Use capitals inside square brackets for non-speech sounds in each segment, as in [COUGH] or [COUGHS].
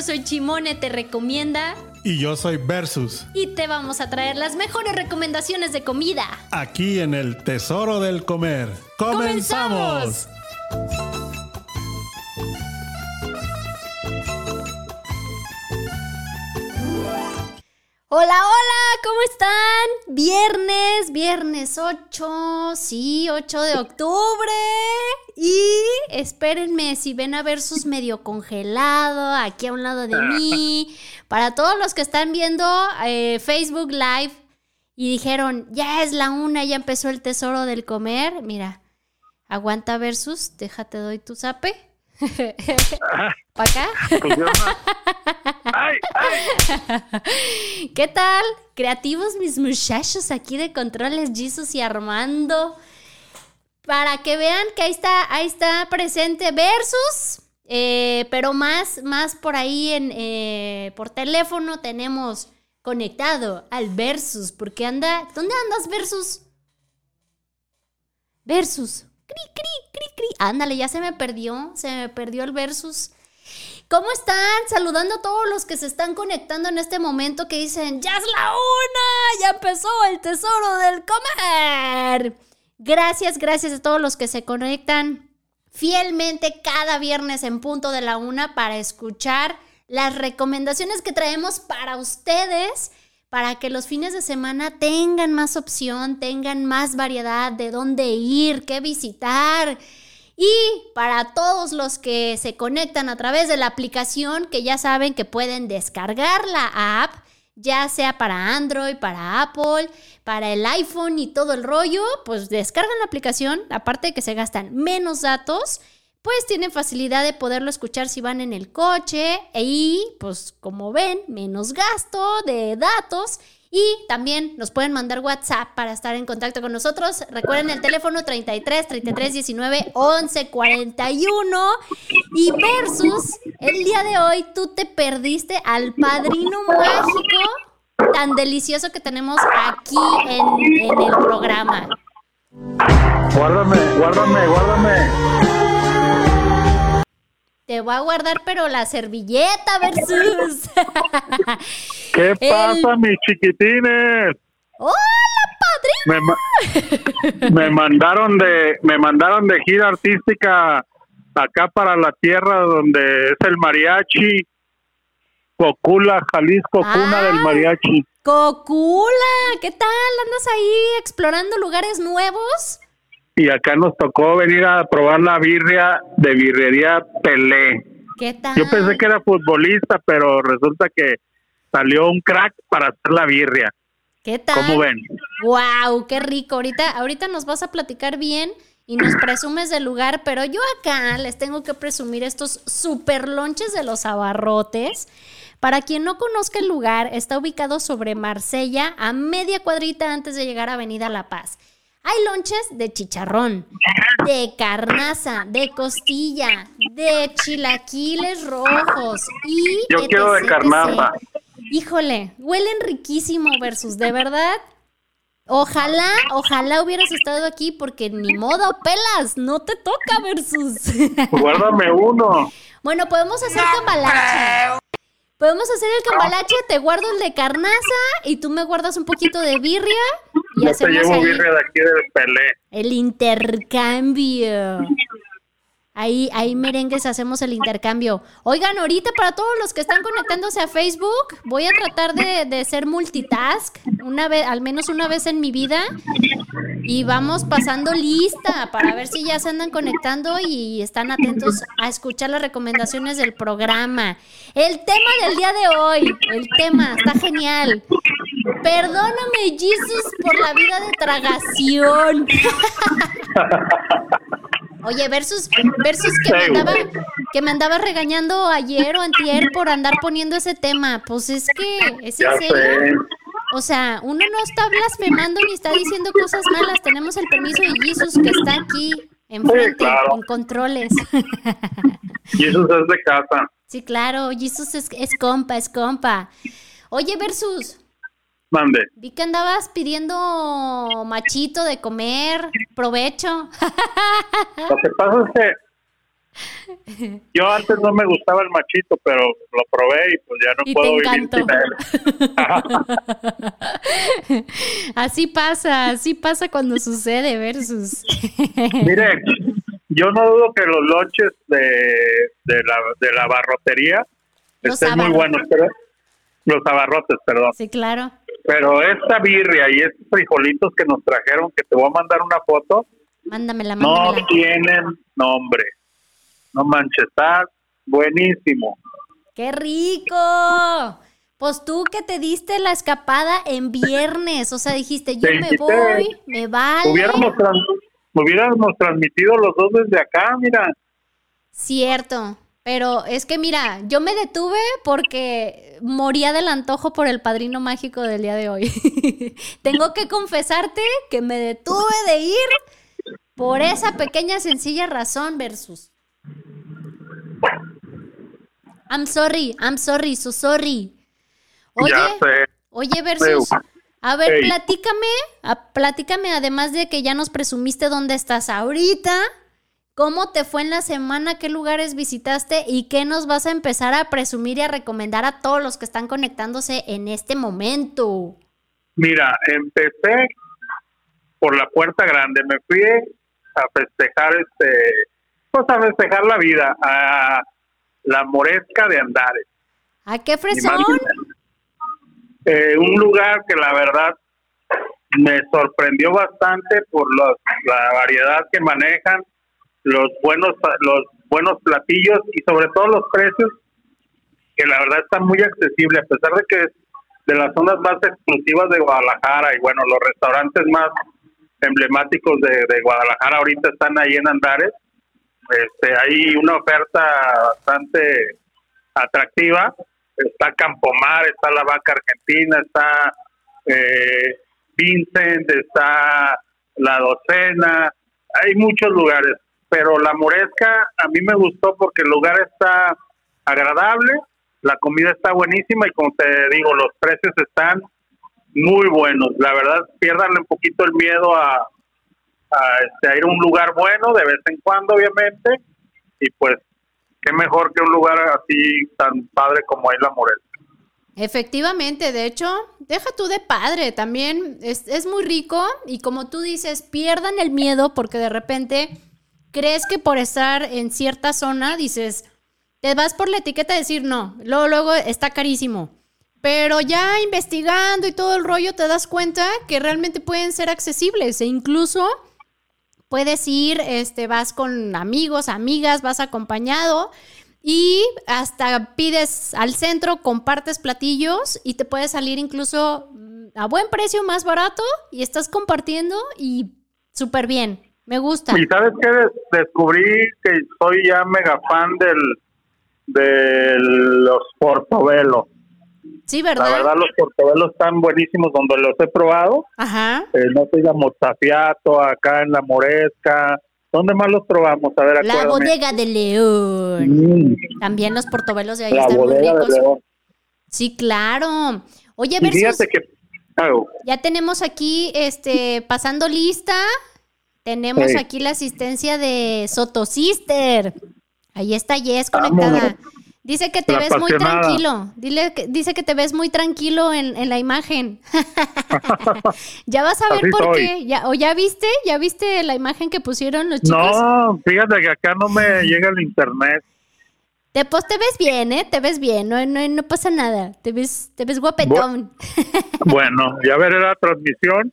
yo soy Chimone, te recomienda. Y yo soy Versus. Y te vamos a traer las mejores recomendaciones de comida. Aquí en el Tesoro del Comer. ¡Comenzamos! Hola, hola, ¿cómo están? Viernes, viernes 8, sí, 8 de octubre. Y espérenme, si ven a Versus medio congelado aquí a un lado de mí. Para todos los que están viendo eh, Facebook Live y dijeron, ya es la una, ya empezó el tesoro del comer. Mira, aguanta Versus, déjate doy tu zape. [LAUGHS] ¿Para acá? [LAUGHS] ¿Qué tal? Creativos mis muchachos aquí de Controles Jesus y Armando. Para que vean que ahí está, ahí está presente Versus. Eh, pero más, más por ahí en, eh, por teléfono tenemos conectado al Versus. Porque anda. ¿Dónde andas, Versus? Versus. Cri, cri, cri, cri. Ándale, ya se me perdió. Se me perdió el Versus. ¿Cómo están? Saludando a todos los que se están conectando en este momento que dicen, ya es la una, ya empezó el tesoro del comer. Gracias, gracias a todos los que se conectan fielmente cada viernes en punto de la una para escuchar las recomendaciones que traemos para ustedes, para que los fines de semana tengan más opción, tengan más variedad de dónde ir, qué visitar. Y para todos los que se conectan a través de la aplicación, que ya saben que pueden descargar la app, ya sea para Android, para Apple, para el iPhone y todo el rollo, pues descargan la aplicación, aparte de que se gastan menos datos, pues tienen facilidad de poderlo escuchar si van en el coche y pues como ven, menos gasto de datos y también nos pueden mandar WhatsApp para estar en contacto con nosotros. Recuerden el teléfono 33 33 19 11 41. Y versus el día de hoy tú te perdiste al padrino mágico tan delicioso que tenemos aquí en, en el programa. Guárdame, guárdame, guárdame. Te voy a guardar, pero la servilleta versus. [LAUGHS] ¿Qué [LAUGHS] pasa, mis chiquitines? ¡Hola, padrino! Me, mandaron de, me mandaron de gira artística acá para la tierra donde es el mariachi. Cocula, Jalisco, cuna del ah, mariachi. Cocula, ¿qué tal? ¿Andas ahí explorando lugares nuevos? Y acá nos tocó venir a probar la birria de birrería Pelé. ¿Qué tal? Yo pensé que era futbolista, pero resulta que salió un crack para hacer la birria. ¿Qué tal? ¿Cómo ven? Wow, qué rico. Ahorita, ahorita nos vas a platicar bien y nos [CLEARS THROAT] presumes del lugar, pero yo acá les tengo que presumir estos super lonches de los abarrotes. Para quien no conozca el lugar, está ubicado sobre Marsella, a media cuadrita antes de llegar a Avenida La Paz. Hay lonches de chicharrón, de carnaza, de costilla, de chilaquiles rojos y... Yo quiero de carnaza. Híjole, huelen riquísimo versus, de verdad. Ojalá, ojalá hubieras estado aquí porque ni modo, pelas, no te toca versus. [LAUGHS] Guárdame uno. Bueno, podemos hacer cambalache. Podemos hacer el cambalache, te guardo el de carnaza y tú me guardas un poquito de birria. Y Yo te llevo birria de aquí del Pelé. El intercambio. Ahí, ahí merengues hacemos el intercambio. Oigan, ahorita para todos los que están conectándose a Facebook, voy a tratar de, de ser multitask, una vez, al menos una vez en mi vida. Y vamos pasando lista para ver si ya se andan conectando y están atentos a escuchar las recomendaciones del programa. El tema del día de hoy, el tema, está genial. Perdóname, Jesus, por la vida de tragación. [LAUGHS] Oye, versus, versus que me andaba, que me andaba regañando ayer o antier por andar poniendo ese tema. Pues es que, ¿es en serio? O sea, uno no está blasfemando ni está diciendo cosas malas. Tenemos el permiso de Jesus que está aquí enfrente, en controles. Jesus es de casa. Sí, claro, Jesus es, es compa, es compa. Oye, Versus, Mande. Vi que andabas pidiendo machito de comer, provecho. Lo que pasa es que Yo antes no me gustaba el machito, pero lo probé y pues ya no Y puedo te vivir sin él. [LAUGHS] así pasa, así pasa cuando sucede versus. [LAUGHS] Mire, yo no dudo que los lonches de, de, la, de la barrotería Los estén muy buenos, pero los abarrotes, perdón. sí, claro. Pero esta birria y estos frijolitos que nos trajeron, que te voy a mandar una foto, Mándamela, no tienen nombre. No manches, está buenísimo. ¡Qué rico! Pues tú que te diste la escapada en viernes, o sea, dijiste, yo me voy, me vale. Hubiéramos, hubiéramos transmitido los dos desde acá, mira. Cierto, pero es que mira, yo me detuve porque moría del antojo por el padrino mágico del día de hoy. [LAUGHS] Tengo que confesarte que me detuve de ir por esa pequeña sencilla razón versus. I'm sorry, I'm sorry, so sorry. Oye, oye versus. A ver, platícame, a- platícame además de que ya nos presumiste dónde estás ahorita. ¿Cómo te fue en la semana? ¿Qué lugares visitaste? ¿Y qué nos vas a empezar a presumir y a recomendar a todos los que están conectándose en este momento? Mira, empecé por la puerta grande, me fui a festejar este, pues a festejar la vida, a la Moresca de Andares. ¿A qué fresón? Eh, un lugar que la verdad me sorprendió bastante por los- la variedad que manejan, los buenos los buenos platillos y sobre todo los precios que la verdad están muy accesibles a pesar de que es de las zonas más exclusivas de Guadalajara y bueno los restaurantes más emblemáticos de, de Guadalajara ahorita están ahí en Andares este hay una oferta bastante atractiva. Está Campomar está la vaca argentina está eh, Vincent está la docena. Hay muchos lugares pero la moresca a mí me gustó porque el lugar está agradable la comida está buenísima y como te digo los precios están muy buenos. La verdad piérdanle un poquito el miedo a, a, este, ir a un lugar bueno de vez en cuando obviamente y pues qué mejor que un lugar así tan padre como es la moresca Efectivamente, de hecho, deja tú de padre, también es, es muy rico y como tú dices, pierdan el miedo porque de repente crees que por estar en cierta zona dices, te vas por la etiqueta a decir no, luego, luego está carísimo. Pero ya investigando y todo el rollo te das cuenta que realmente pueden ser accesibles e incluso puedes ir, este, vas con amigos, amigas, vas acompañado y hasta pides al centro, compartes platillos y te puede salir incluso mm, a buen precio, más barato y estás compartiendo y súper bien. Me gusta. y sabes qué Des- descubrí que soy ya mega fan del de los portobelos Sí, la ¿verdad? verdad los portobelos están buenísimos donde los he probado Ajá. eh, no se diga Mozafiato, acá en La Moresca. ¿Dónde más los probamos? A ver, La acuérdame. bodega de León. Mm, También los portobelos de ahí la están muy bodega de ricos. León. Sí, claro. Oye, versus, fíjate que... oh, ya tenemos aquí, este, pasando lista, tenemos aquí la asistencia de Soto Sister. Ahí está Jess Vámonos. Dice que te ves muy tranquilo. Dile que, dice que te ves muy tranquilo en, en la imagen. [LAUGHS] ya vas a ver Así por soy. qué. Ya, ¿O ya viste? ¿Ya viste la imagen que pusieron los chicos? No, fíjate que acá no me [LAUGHS] llega el internet. Te, pues te ves bien, ¿eh? Te ves bien, no, no, no pasa nada. Te ves, te ves guapetón. Bueno, ya veré la transmisión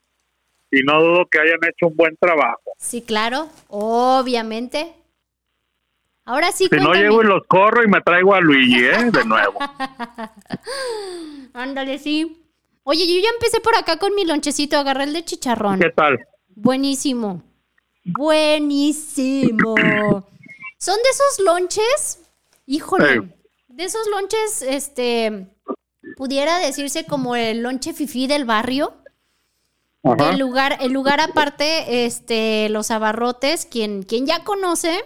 y no dudo que hayan hecho un buen trabajo. Sí, claro, obviamente. Ahora sí, Si no cuéntame. llego y los corro y me traigo a Luigi, ¿eh? De nuevo. [LAUGHS] Ándale, sí. Oye, yo ya empecé por acá con mi lonchecito, agarré el de chicharrón. ¿Qué tal? Buenísimo. Buenísimo. [COUGHS] Son de esos lonches, híjole, de esos lonches, este, pudiera decirse como el lonche fifí del barrio. Ajá. El lugar, el lugar aparte, este, los abarrotes, quien, quien ya conoce,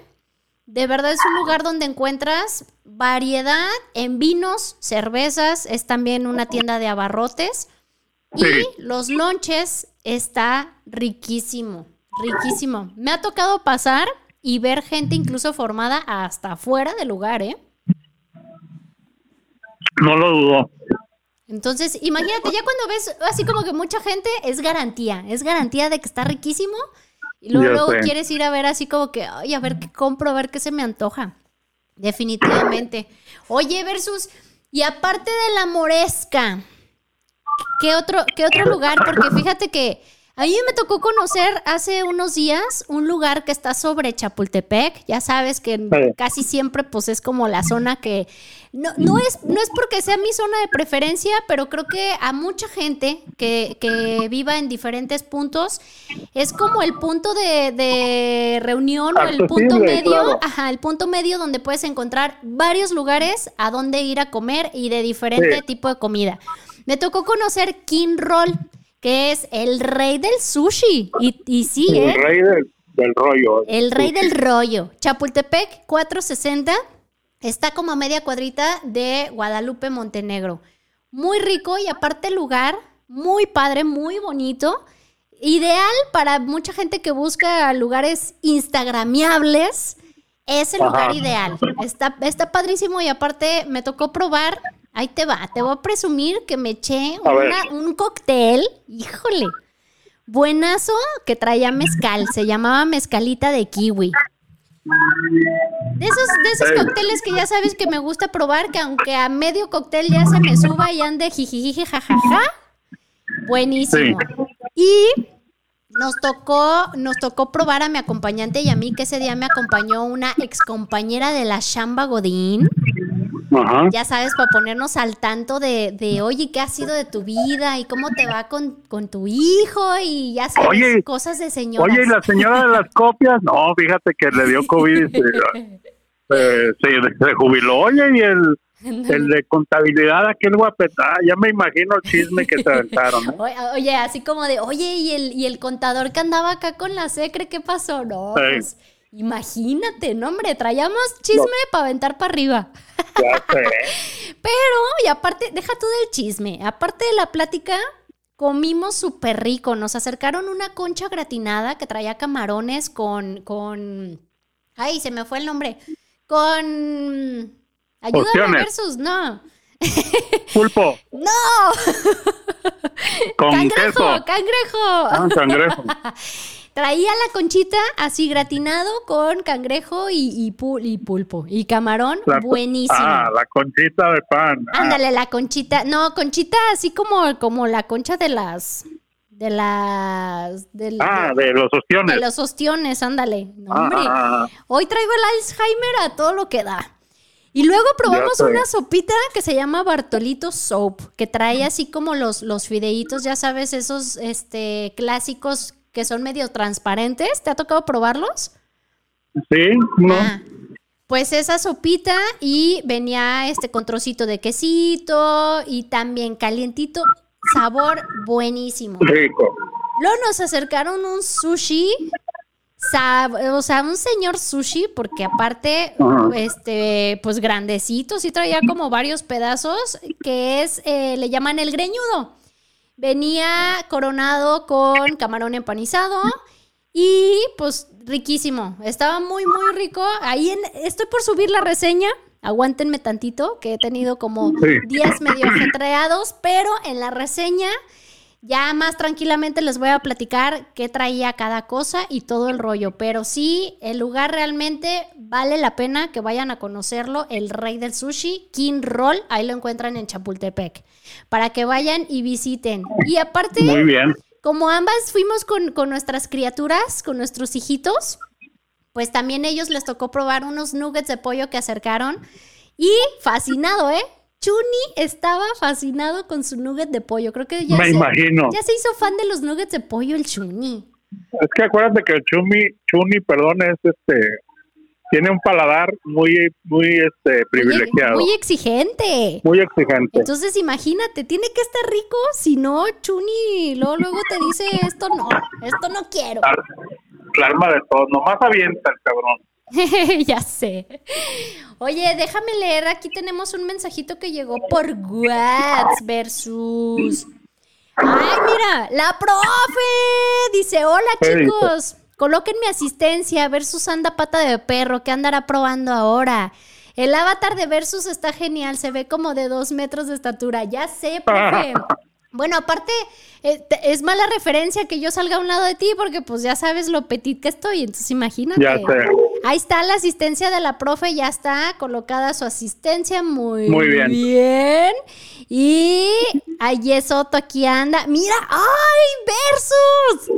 de verdad es un lugar donde encuentras variedad en vinos, cervezas, es también una tienda de abarrotes. Y Sí. los lonches está riquísimo, riquísimo. Me ha tocado pasar y ver gente incluso formada hasta afuera del lugar, ¿eh? No lo dudo. Entonces, imagínate, ya cuando ves así como que mucha gente, es garantía, es garantía de que está riquísimo. Y luego, quieres ir a ver así como que, ay, a ver qué compro, a ver qué se me antoja. Definitivamente. Oye, versus, y aparte de la moresca, ¿qué otro, qué otro lugar? Porque fíjate que a mí me tocó conocer hace unos días un lugar que está sobre Chapultepec. Ya sabes que Sí. casi siempre pues es como la zona que no, no es no es porque sea mi zona de preferencia, pero creo que a mucha gente que, que viva en diferentes puntos es como el punto de, de reunión o el punto medio, claro. ajá, el punto medio donde puedes encontrar varios lugares a donde ir a comer y de diferente Sí. tipo de comida. Me tocó conocer King Roll, que es el rey del sushi. Y, y sí, El ¿eh? rey del, del rollo. El rey del rollo. Chapultepec 460 está como a media cuadrita de Guadalupe, Montenegro. Muy rico y aparte el lugar, muy padre, muy bonito. Ideal para mucha gente que busca lugares instagramiables. Es el Ajá. lugar ideal. Está, está padrísimo y aparte me tocó probar. Ahí te va, te voy a presumir que me eché una- un cóctel. Híjole. Buenazo que traía mezcal, se llamaba mezcalita de kiwi. De esos, de esos cócteles que ya sabes que me gusta probar, que aunque a medio cóctel ya se me suba y ande jijijiji jajaja. Buenísimo. Y nos tocó, nos tocó probar a mi acompañante y a mí, que ese día me acompañó una ex compañera de la Shamba Godín Ajá. ya sabes, para ponernos al tanto de, de, oye, ¿qué ha sido de tu vida? ¿Y cómo te va con, con tu hijo? Y ya sabes, Oye, cosas de señoras. Oye, ¿y la señora de las copias? No, fíjate que le dio COVID y se, [LAUGHS] eh, se, se jubiló. Oye, y el, el de contabilidad, aquel guapetá, ya me imagino el chisme que se aventaron. ¿eh? [LAUGHS] Oye, oye, así como de, oye, ¿y el, y el contador que andaba acá con la secre, ¿qué pasó? No, Sí. pues, imagínate, no, hombre, traíamos chisme para aventar para arriba. Ya sé. [LAUGHS] Pero, y aparte, deja tú del chisme, aparte de la plática, comimos súper rico. Nos acercaron una concha gratinada que traía camarones con, con, ay, se me fue el nombre, con, ayúdame Opciones. versus, no, [LAUGHS] Pulpo, no, con cangrejo, queso. cangrejo. Ah, cangrejo. [LAUGHS] Traía la conchita así gratinado con cangrejo y, y, pul- y pulpo y camarón, La- buenísimo. Ah, la conchita de pan. Ah, Ándale, la conchita. No, conchita así como, como la concha de las. De las. Ah, de los de ostiones. los ostiones, ándale. No, Ah, hombre. ah. Hoy traigo el Alzheimer a todo lo que da. Y luego probamos una sopita que se llama Bartolito Soap, que trae así como los, los fideitos, ya sabes, esos este, clásicos que son medio transparentes. ¿Te ha tocado probarlos? Sí, no. Ah, pues esa sopita y venía este con trocito de quesito y también calientito, sabor buenísimo. Rico. Luego nos acercaron un sushi, o sea, un señor sushi, porque aparte, Ajá. este, pues grandecito, sí traía como varios pedazos, que es, eh, le llaman el greñudo. Venía coronado con camarón empanizado y pues riquísimo. Estaba muy, muy rico. Ahí en, estoy por subir la reseña. Aguántenme tantito, que he tenido como días medio ajetreados, pero en la reseña ya más tranquilamente les voy a platicar qué traía cada cosa y todo el rollo. Pero sí, el lugar realmente vale la pena que vayan a conocerlo. El rey del sushi, King Roll, ahí lo encuentran en Chapultepec. Para que vayan y visiten. Y aparte, Muy bien. como ambas fuimos con, con nuestras criaturas, con nuestros hijitos, pues también ellos les tocó probar unos nuggets de pollo que acercaron. Y fascinado, ¿eh? Chuni estaba fascinado con su nugget de pollo. Creo que ya, Me se, imagino. ya se hizo fan de los nuggets de pollo el Chuni. Es que acuérdate que el chumi, chuni, perdón, es este, tiene un paladar muy, muy este, privilegiado, Muy muy, exigente. exigente. Entonces imagínate, tiene que estar rico, si no, Chuni luego, luego te dice esto no, esto no quiero. Al- El alma de todos, nomás avienta el cabrón. [LAUGHS] ya sé. Oye, déjame leer. Aquí tenemos un mensajito que llegó por WhatsApp versus. Ay, mira, la profe dice: Hola chicos, Colóquenme asistencia versus anda pata de perro. ¿Qué andará probando ahora? El avatar de Versus está genial, se ve como de dos metros de estatura. Ya sé, profe. [LAUGHS] Bueno, aparte, eh, es mala referencia que yo salga a un lado de ti porque pues ya sabes lo petit que estoy, entonces imagínate. Ya sé. Ahí está la asistencia de la profe, ya está colocada su asistencia, muy, Muy bien. bien. Y Aye Soto aquí anda. Mira, ¡ay, Versus!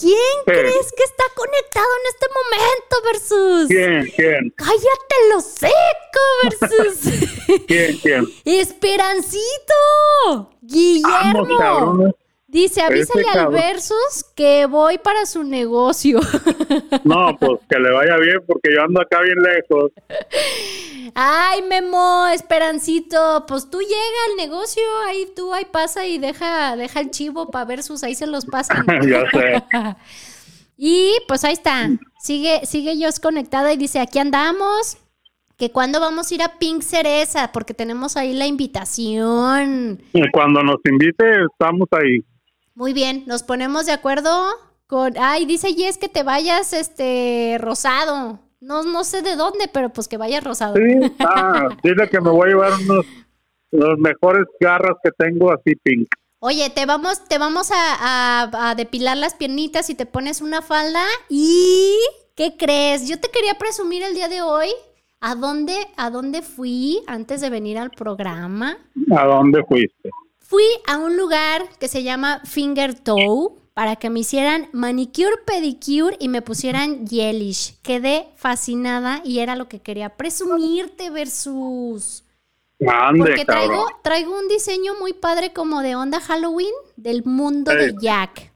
¿Quién crees que está conectado en este momento, Versus? ¿Quién? ¿Quién? ¡Cállate lo seco, [LAUGHS] Versus! ¿Quién? ¿Quién? [LAUGHS] ¡Esperancito! ¡Guillermo! Dice, avísale Ese al. Versus que voy para su negocio. [LAUGHS] No, pues que le vaya bien porque yo ando acá bien lejos. Ay, Memo, Esperancito, pues tú llega al negocio, ahí tú ahí pasa y deja, deja el chivo para Versus, ahí se los pasan. [LAUGHS] ya sé. [LAUGHS] Y pues ahí está. Sigue, sigue Jos conectada y dice, aquí andamos. Que cuando vamos a ir a Pink Cereza, porque tenemos ahí la invitación. Y Cuando nos invite, estamos ahí. Muy bien, nos ponemos de acuerdo con. Ay, dice Yes que te vayas este rosado. No, no sé de dónde, pero pues que vayas rosado. Sí, ah, [LAUGHS] dile que me voy a llevar unos los mejores garras que tengo así pink. Oye, te vamos, te vamos a, a- a depilar las piernitas y te pones una falda. ¿Y qué crees? Yo te quería presumir el día de hoy. ¿A dónde, a dónde fui antes de venir al programa? ¿A dónde fuiste? Fui a un lugar que se llama Finger Toe para que me hicieran manicure, pedicure y me pusieran gelish. Quedé fascinada y era lo que quería presumirte versus... Ande, Porque traigo, cabrón. traigo un diseño muy padre como de onda Halloween del mundo Sí. de Jack.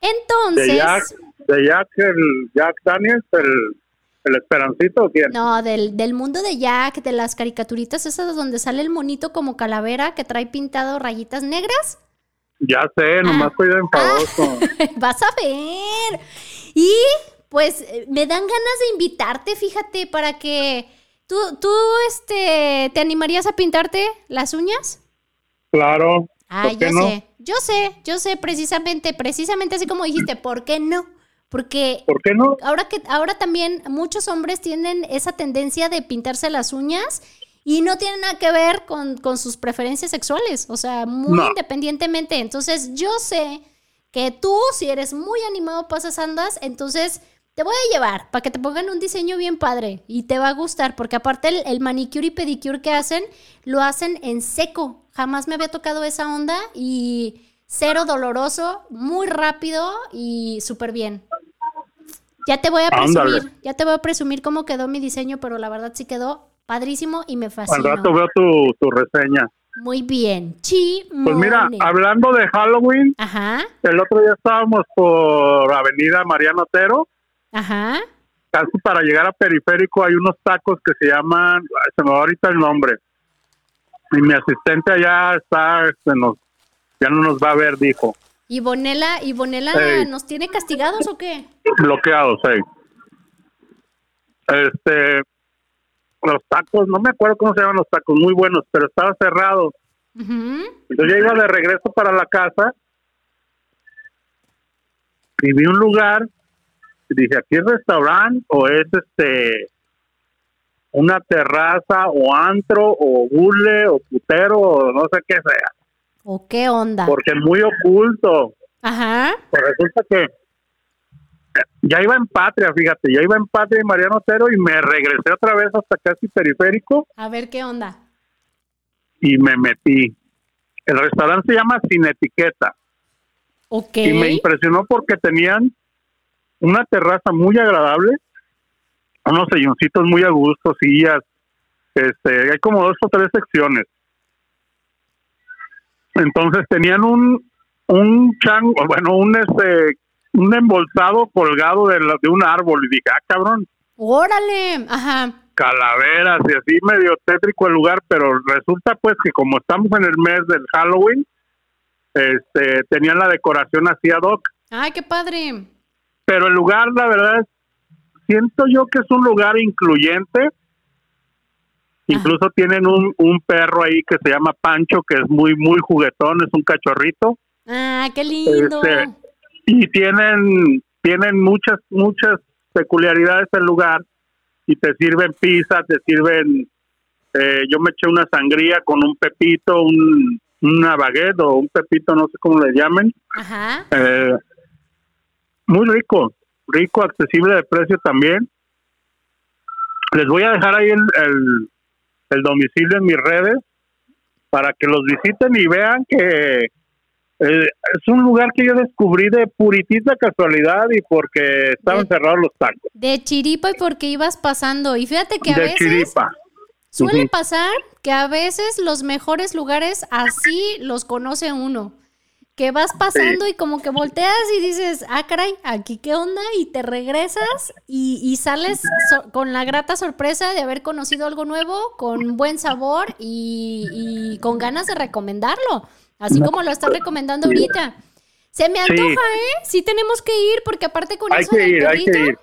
Entonces... De Jack, de Jack, el Jack Daniels, el, el Esperancito, ¿o ¿quién? No, del, del mundo de Jack, de las caricaturitas esas donde sale el monito como calavera que trae pintado rayitas negras. Ya sé, nomás Ah. soy enfadoso. [LAUGHS] Vas a ver. Y pues me dan ganas de invitarte, fíjate, para que tú, tú, este, ¿te animarías a pintarte las uñas? Claro. Ah, ¿por qué yo no? sé, yo sé, yo sé, precisamente, precisamente así como dijiste, ¿por qué no? Porque ¿Por qué no? ahora que ahora también muchos hombres tienen esa tendencia de pintarse las uñas y no tiene nada que ver con, con sus preferencias sexuales, o sea, muy No. independientemente. Entonces, yo sé que tú, si eres muy animado para esas andas, entonces te voy a llevar para que te pongan un diseño bien padre y te va a gustar, porque aparte el, el manicure y pedicure que hacen, lo hacen en seco. Jamás me había tocado esa onda y cero doloroso, muy rápido y súper bien. Ya te voy a presumir, Ándale. ya te voy a presumir cómo quedó mi diseño, pero la verdad sí quedó padrísimo y me Al fascinó. rato veo tu, tu reseña. Muy bien. Chi. Pues mira, hablando de Halloween, Ajá, el otro día estábamos por Avenida Mariano Otero, ajá. casi para llegar a Periférico hay unos tacos que se llaman, se me va ahorita el nombre, y mi asistente allá está, este, nos, ya no nos va a ver, dijo, ¿Y Bonela, y Bonela nos tiene castigados o qué? bloqueados, sí. Este, los tacos, no me acuerdo cómo se llaman los tacos, muy buenos, pero estaba cerrado. Entonces yo iba de regreso para la casa y vi un lugar y dije, ¿aquí es restaurante o es este una terraza o antro o bule o putero o no sé qué sea? ¿O qué onda? Porque es muy oculto. Ajá. Pues resulta que ya iba en Patria, fíjate, ya iba en Patria y Mariano Otero y me regresé otra vez hasta casi periférico A ver qué onda. y me metí. El restaurante se llama Sin Etiqueta. Ok. y me impresionó porque tenían una terraza muy agradable, unos silloncitos muy a gusto, sillas, este, hay como dos o tres secciones. Entonces tenían un un chango, bueno, un este un embolsado colgado de, la- de un árbol y dije, ah, cabrón, Órale. Ajá. calaveras y así medio tétrico el lugar, pero resulta pues que como estamos en el mes del Halloween, este tenían la decoración así ad hoc Ay, qué padre. pero el lugar, la verdad, siento yo que es un lugar incluyente. Incluso tienen un, un perro ahí que se llama Pancho, que es muy, muy juguetón, es un cachorrito. Ah, qué lindo. Este, y tienen tienen muchas, muchas peculiaridades el lugar y te sirven pizza, te sirven, eh, yo me eché una sangría con un pepito, un, una baguette o un pepito, no sé cómo le llamen. Ajá. Eh, muy rico, rico, accesible de precio también. Les voy a dejar ahí el, el, el domicilio en mis redes para que los visiten y vean que eh, es un lugar que yo descubrí de puritita casualidad y porque estaban De- cerrados los tacos. De chiripa y porque ibas pasando. Y fíjate que a de veces chiripa. suele pasar que a veces los mejores lugares así los conoce uno. Que vas pasando y como que volteas y dices, ah, caray, aquí qué onda, y te regresas y, y sales so- con la grata sorpresa de haber conocido algo nuevo, con buen sabor y, y con ganas de recomendarlo, así como lo estás recomendando ahorita. Se me Sí. antoja, ¿eh? Sí tenemos que ir, porque aparte con Hay eso que del ir, hay que perrito, ir.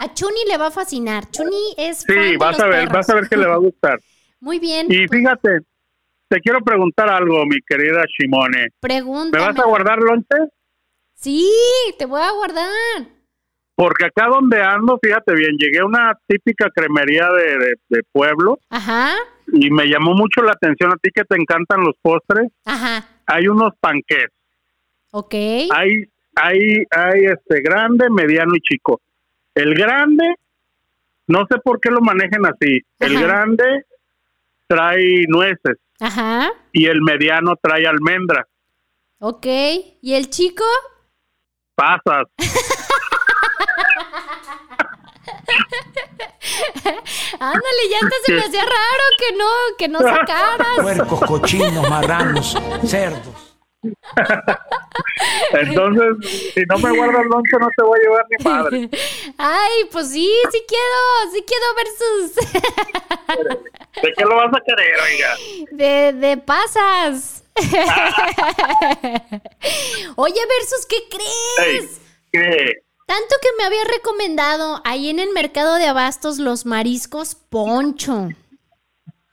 a Chuni le va a fascinar. Chuni es fan Sí, de vas los a ver, perros. vas a ver que le va a gustar. Muy bien. Y fíjate, te quiero preguntar algo, mi querida Shimone. ¿Me Pregúntame. vas a guardar lonche? Sí, te voy a guardar. Porque acá donde ando, fíjate bien, llegué a una típica cremería de, de- de pueblo Ajá, y me llamó mucho la atención a ti que te encantan los postres. ajá. Hay unos panqués, Ok. hay, hay, hay este grande, mediano y chico. El grande, no sé por qué lo manejan así. El grande trae nueces Ajá. y el mediano trae almendra. Ok. ¿Y el chico? Pasas. [LAUGHS] Ándale, ya antes se me [LAUGHS] hacía raro que no, que no sacaras. Puercos, cochinos, marranos, cerdos. [LAUGHS] Entonces, si no me guardas lonche, no te voy a llevar ni madre. Ay, pues sí, sí quiero, sí quiero versus ¿De qué lo vas a querer, oiga? de, de pasas. [LAUGHS] Oye, versus, ¿qué crees? Tanto que me había recomendado ahí en el mercado de abastos los mariscos poncho.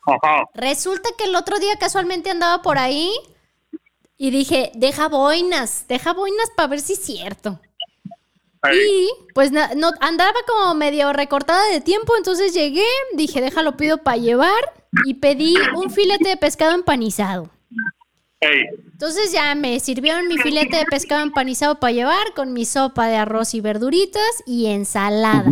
Ajá. Resulta que el otro día casualmente andaba por ahí y dije, deja boinas, deja boinas para ver si es cierto. Y pues no, andaba como medio recortada de tiempo, entonces llegué, dije, déjalo pido para llevar y pedí un filete de pescado empanizado. Entonces ya me sirvieron mi filete de pescado empanizado para llevar con mi sopa de arroz y verduritas y ensalada.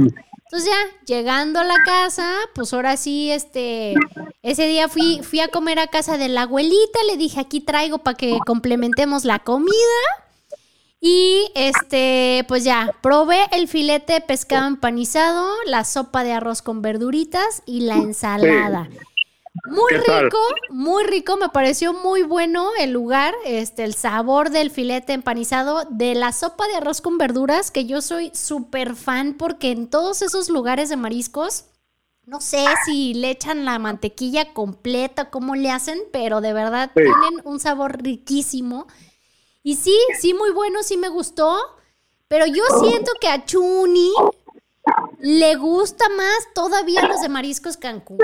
Entonces ya, llegando a la casa, pues ahora sí, este, ese día fui, fui a comer a casa de la abuelita, le dije, aquí traigo para que complementemos la comida. Y este, pues ya, probé el filete de pescado empanizado, la sopa de arroz con verduritas y la ensalada. Muy rico, muy rico, me pareció muy bueno el lugar, este, el sabor del filete empanizado, de la sopa de arroz con verduras, que yo soy súper fan porque en todos esos lugares de mariscos, no sé si le echan la mantequilla completa, cómo le hacen, pero de verdad Sí. tienen un sabor riquísimo. Y sí, sí, muy bueno, sí me gustó, pero yo siento que a Chuni le gusta más todavía los de mariscos Cancún.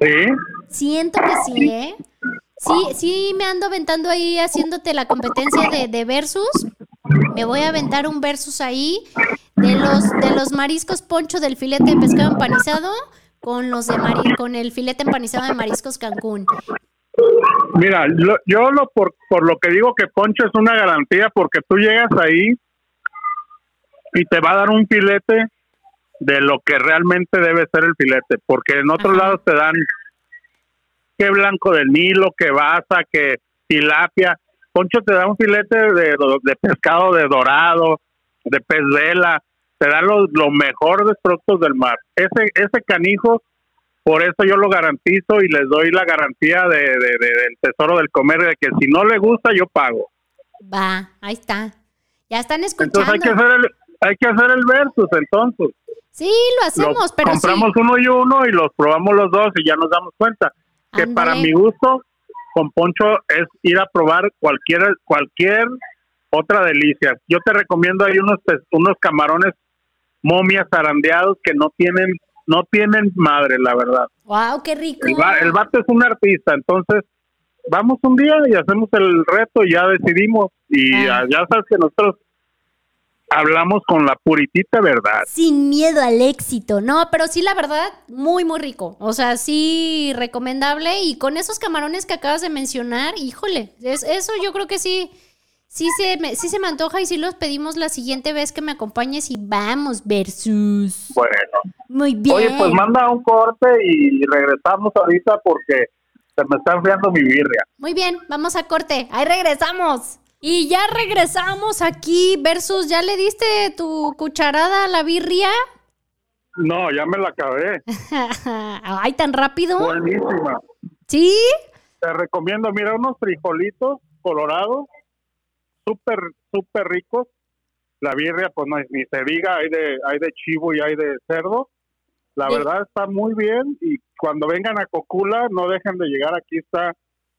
¿Sí? Siento que sí, ¿eh? Sí, sí me ando aventando ahí haciéndote la competencia de, de versus. Me voy a aventar un versus ahí de los, de los mariscos poncho del filete de pescado empanizado con los de mari- con el filete empanizado de mariscos Cancún. Mira, lo- yo lo por, por lo que digo que Poncho es una garantía porque tú llegas ahí y te va a dar un filete de lo que realmente debe ser el filete, porque en otros Ajá. lados te dan que blanco del Nilo, que baza, que tilapia. Poncho te da un filete de, de pescado de dorado, de pez vela, te da lo, lo mejor de productos del mar. Ese ese canijo por eso yo lo garantizo y les doy la garantía de, de- de- del tesoro del comer de que si no le gusta yo pago. Va, ahí está. Ya están Entonces hay que escuchando. hacer el hay que hacer el versus entonces. Sí, lo hacemos, Los pero compramos sí. uno y uno y los probamos los dos y ya nos damos cuenta que para mi gusto con Poncho es ir a probar cualquier cualquier otra delicia. Yo te recomiendo hay unos unos camarones momias zarandeados que no tienen no tienen madre, la verdad. Wow, qué rico. El, el vato es un artista, entonces vamos un día y hacemos el reto y ya decidimos. Y Ah. ya sabes que nosotros hablamos con la puritita verdad. Sin miedo al éxito. No, pero sí, la verdad, muy, muy rico. O sea, sí, recomendable. Y con esos camarones que acabas de mencionar, híjole, es, eso yo creo que sí. Sí se, me, sí se me antoja y sí los pedimos la siguiente vez que me acompañes y vamos, versus. Bueno. Muy bien. Oye, pues manda un corte y regresamos ahorita porque se me está enfriando mi birria. Muy bien, vamos a corte. Ahí regresamos. Y ya regresamos aquí versus, ¿ya le diste tu cucharada a la birria? No, ya me la acabé. [LAUGHS] Ay, tan rápido. Buenísima. ¿Sí? Te recomiendo, mira, unos frijolitos colorados, súper, súper ricos. La birria, pues no, ni se diga, hay de, hay de chivo y hay de cerdo. La Sí. verdad está muy bien y cuando vengan a Cocula no dejen de llegar, aquí está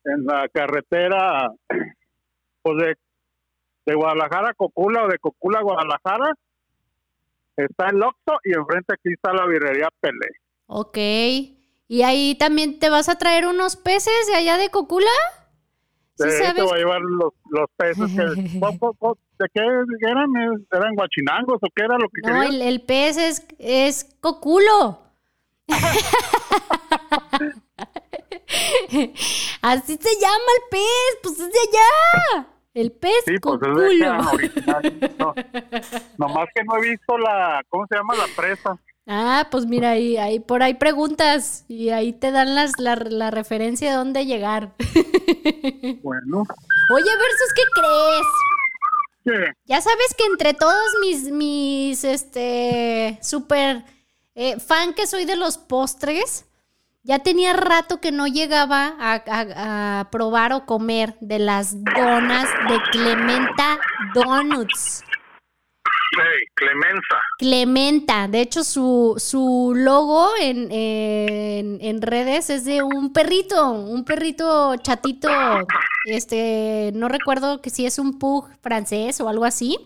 en la carretera pues de, de Guadalajara a Cocula o de Cocula a Guadalajara. Está el Oxxo y enfrente aquí está la birrería Pelé. Ok. ¿Y ahí también te vas a traer unos peces de allá de Cocula? ¿Sí Eh, te sabes? voy a llevar los, los peces que... ¿cu- cu- cu- ¿De qué eran? ¿Eran guachinangos o qué era lo que No, el, el pez es, es coculo. [LAUGHS] Así se llama el pez, pues es de allá. El pez Sí, pues es de coculo. acá, original. No, [LAUGHS] nomás que no he visto la... ¿Cómo se llama la presa? Ah, pues mira, ahí, ahí por ahí preguntas y ahí te dan las, la, la referencia de dónde llegar. [LAUGHS] Bueno, Oye, Versus, ¿qué crees? ¿qué? Ya sabes que entre todos mis, mis, este, súper eh, fan que soy de los postres, ya tenía rato que no llegaba a, a- a probar o comer de las donas de Clementa Donuts. Hey, Clemenza. Clementa, de hecho su, su logo en, en, en redes es de un perrito, un perrito chatito, este, no recuerdo que si es un pug francés o algo así.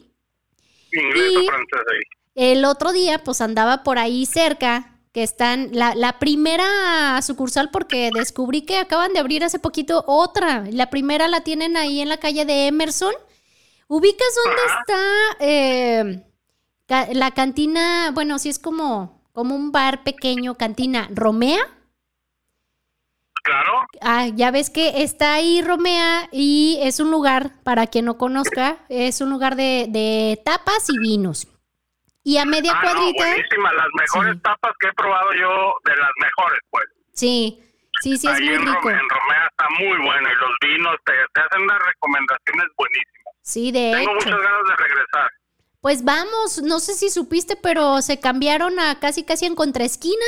Inglés Y- o francés ahí. El otro día, pues andaba por ahí cerca, que están, la, la primera sucursal, porque descubrí que acaban de abrir hace poquito otra. La primera la tienen ahí en la calle de Emerson. ¿Ubicas dónde está eh, ca- la cantina? Bueno, sí es como, como un bar pequeño, cantina Romea. Claro. Ah, ya ves que está ahí Romea y es un lugar, para quien no conozca, es un lugar de, de tapas y vinos. Y a media Ah, no, cuadrita. buenísima. Las mejores Sí. tapas que he probado yo, de las mejores, pues. Sí, sí, sí, es Ahí muy en, rico. Rome- en Romea está muy bueno y los vinos te, te hacen unas recomendaciones buenísimas. Sí, de Tengo hecho. muchas ganas de regresar. Pues vamos, no sé si supiste, pero se cambiaron a casi casi en contraesquina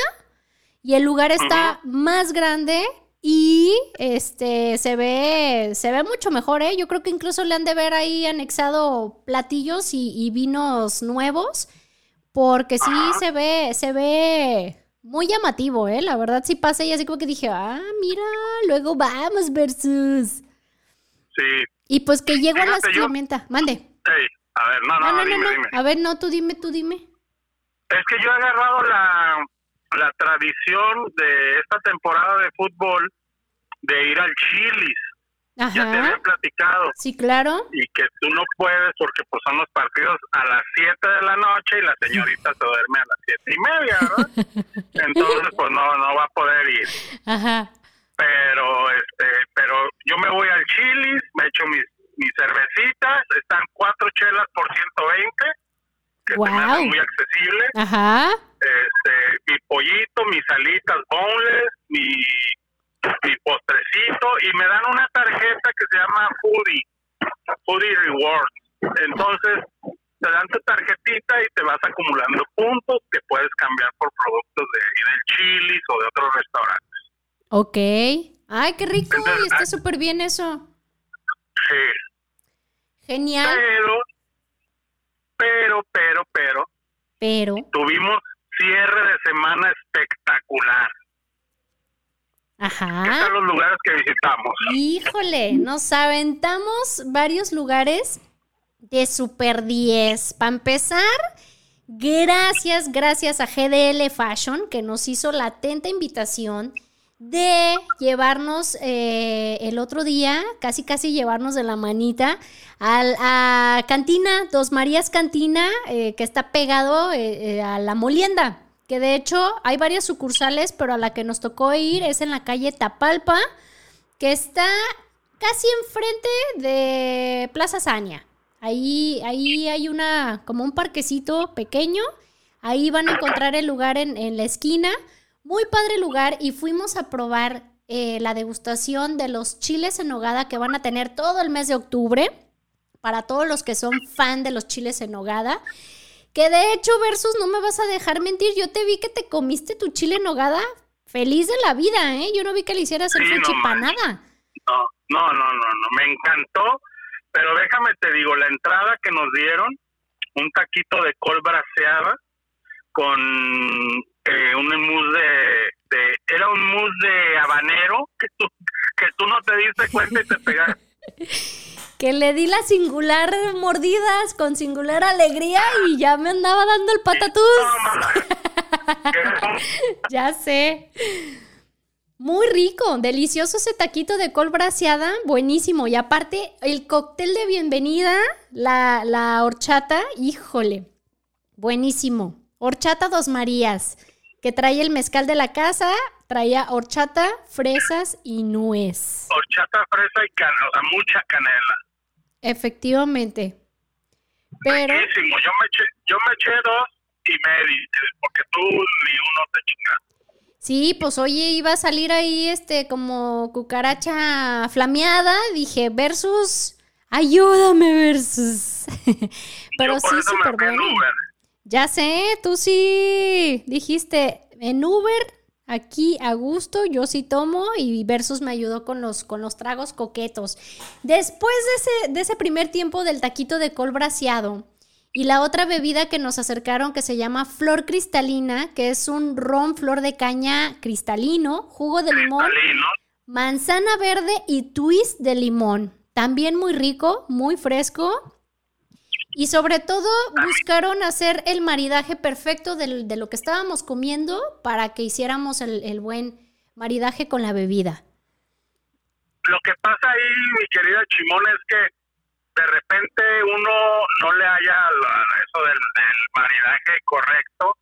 y el lugar está más grande y este se ve se ve mucho mejor, ¿eh? Yo creo que incluso le han de ver ahí anexado platillos y, y vinos nuevos porque sí se ve se ve muy llamativo, ¿eh? La verdad sí pasé y así como que dije, ah, mira, luego vamos versus. Sí. Y pues que llego a yo- Clementa, mande. Ey, a ver, no, no, No, no, no, dime, no. dime. A ver, no, tú dime, tú dime. Es que yo he agarrado la, la tradición de esta temporada de fútbol de ir al Chilis. Ya te había Ajá. platicado. Sí, claro. Y que tú no puedes porque pues son los partidos a las 7 de la noche y la señorita se duerme a las siete y media, ¿verdad? [LAUGHS] Entonces pues no, no va a poder ir. Ajá. pero este pero yo me voy al Chilis me echo mis mis cervecitas están cuatro chelas por 120 que se me Guau. hacen muy accesible Ajá. este mi pollito mis alitas boneless mi mi postrecito y me dan una tarjeta que se llama Foodie Foodie Rewards entonces te dan tu tarjetita y te vas acumulando puntos que puedes cambiar por productos de, del Chilis o de otros restaurantes Ok. Ay, qué rico. Entonces, Y está ah- súper bien eso. sí Genial. Pero, pero, pero, pero, Pero, tuvimos cierre de semana espectacular. ¿Qué ajá. son los lugares que visitamos? Híjole, nos aventamos varios lugares de Super 10. Para empezar, gracias, gracias a GDL Fashion que nos hizo la atenta invitación de llevarnos eh, el otro día, casi casi llevarnos de la manita al, a Cantina, Dos Marías Cantina, eh, que está pegado eh, a la molienda. Que de hecho hay varias sucursales, pero a la que nos tocó ir es en la calle Tapalpa, que está casi enfrente de Plaza Zaña. Ahí, ahí hay una, como un parquecito pequeño. Ahí van a encontrar el lugar en, en la esquina. Muy padre lugar y fuimos a probar eh, la degustación de los chiles en nogada que van a tener todo el mes de octubre. Para todos los que son fan de los chiles en nogada. Que de hecho, Versus, no me vas a dejar mentir. Yo te vi que te comiste tu chile en nogada feliz de la vida, ¿eh? Yo no vi que le hicieras el Sí, no fuchipanada. No, no, no, no, no, me encantó, pero déjame te digo, la entrada que nos dieron, un taquito de col braseada con eh, un mousse de, de- era un mousse de habanero que tú, que tú no te diste cuenta y te pegaste. [LAUGHS] Que le di las singular mordidas con singular alegría y ya me andaba dando el patatús. [LAUGHS] Ya sé. Muy rico, delicioso ese taquito de col braseada, buenísimo. Y aparte, el cóctel de bienvenida, la, la horchata, híjole, buenísimo. Horchata Dos Marías, que trae el mezcal de la casa, traía horchata, fresas y nuez. horchata, fresa y canela, o sea, mucha canela. Efectivamente. Pero, Riquísimo. Yo me eché, yo me eché dos y medio, porque tú ni uno te chingaste. sí, pues oye, iba a salir ahí este como cucaracha flameada. Dije, versus, ayúdame, versus. [LAUGHS] Pero Yo sí, súper bueno. Ya sé, tú sí dijiste en Uber, aquí a gusto, yo sí tomo y Versus me ayudó con los, con los tragos coquetos. Después de ese, de ese primer tiempo del taquito de col braseado y la otra bebida que nos acercaron que se llama flor cristalina, que es un ron flor de caña cristalino, jugo de limón, manzana verde y twist de limón. También muy rico, muy fresco. Y sobre todo buscaron hacer el maridaje perfecto del- de, lo que estábamos comiendo para que hiciéramos el, el buen maridaje con la bebida. Lo que pasa ahí, mi querida Chimón, es que de repente uno no le haya eso del, del maridaje correcto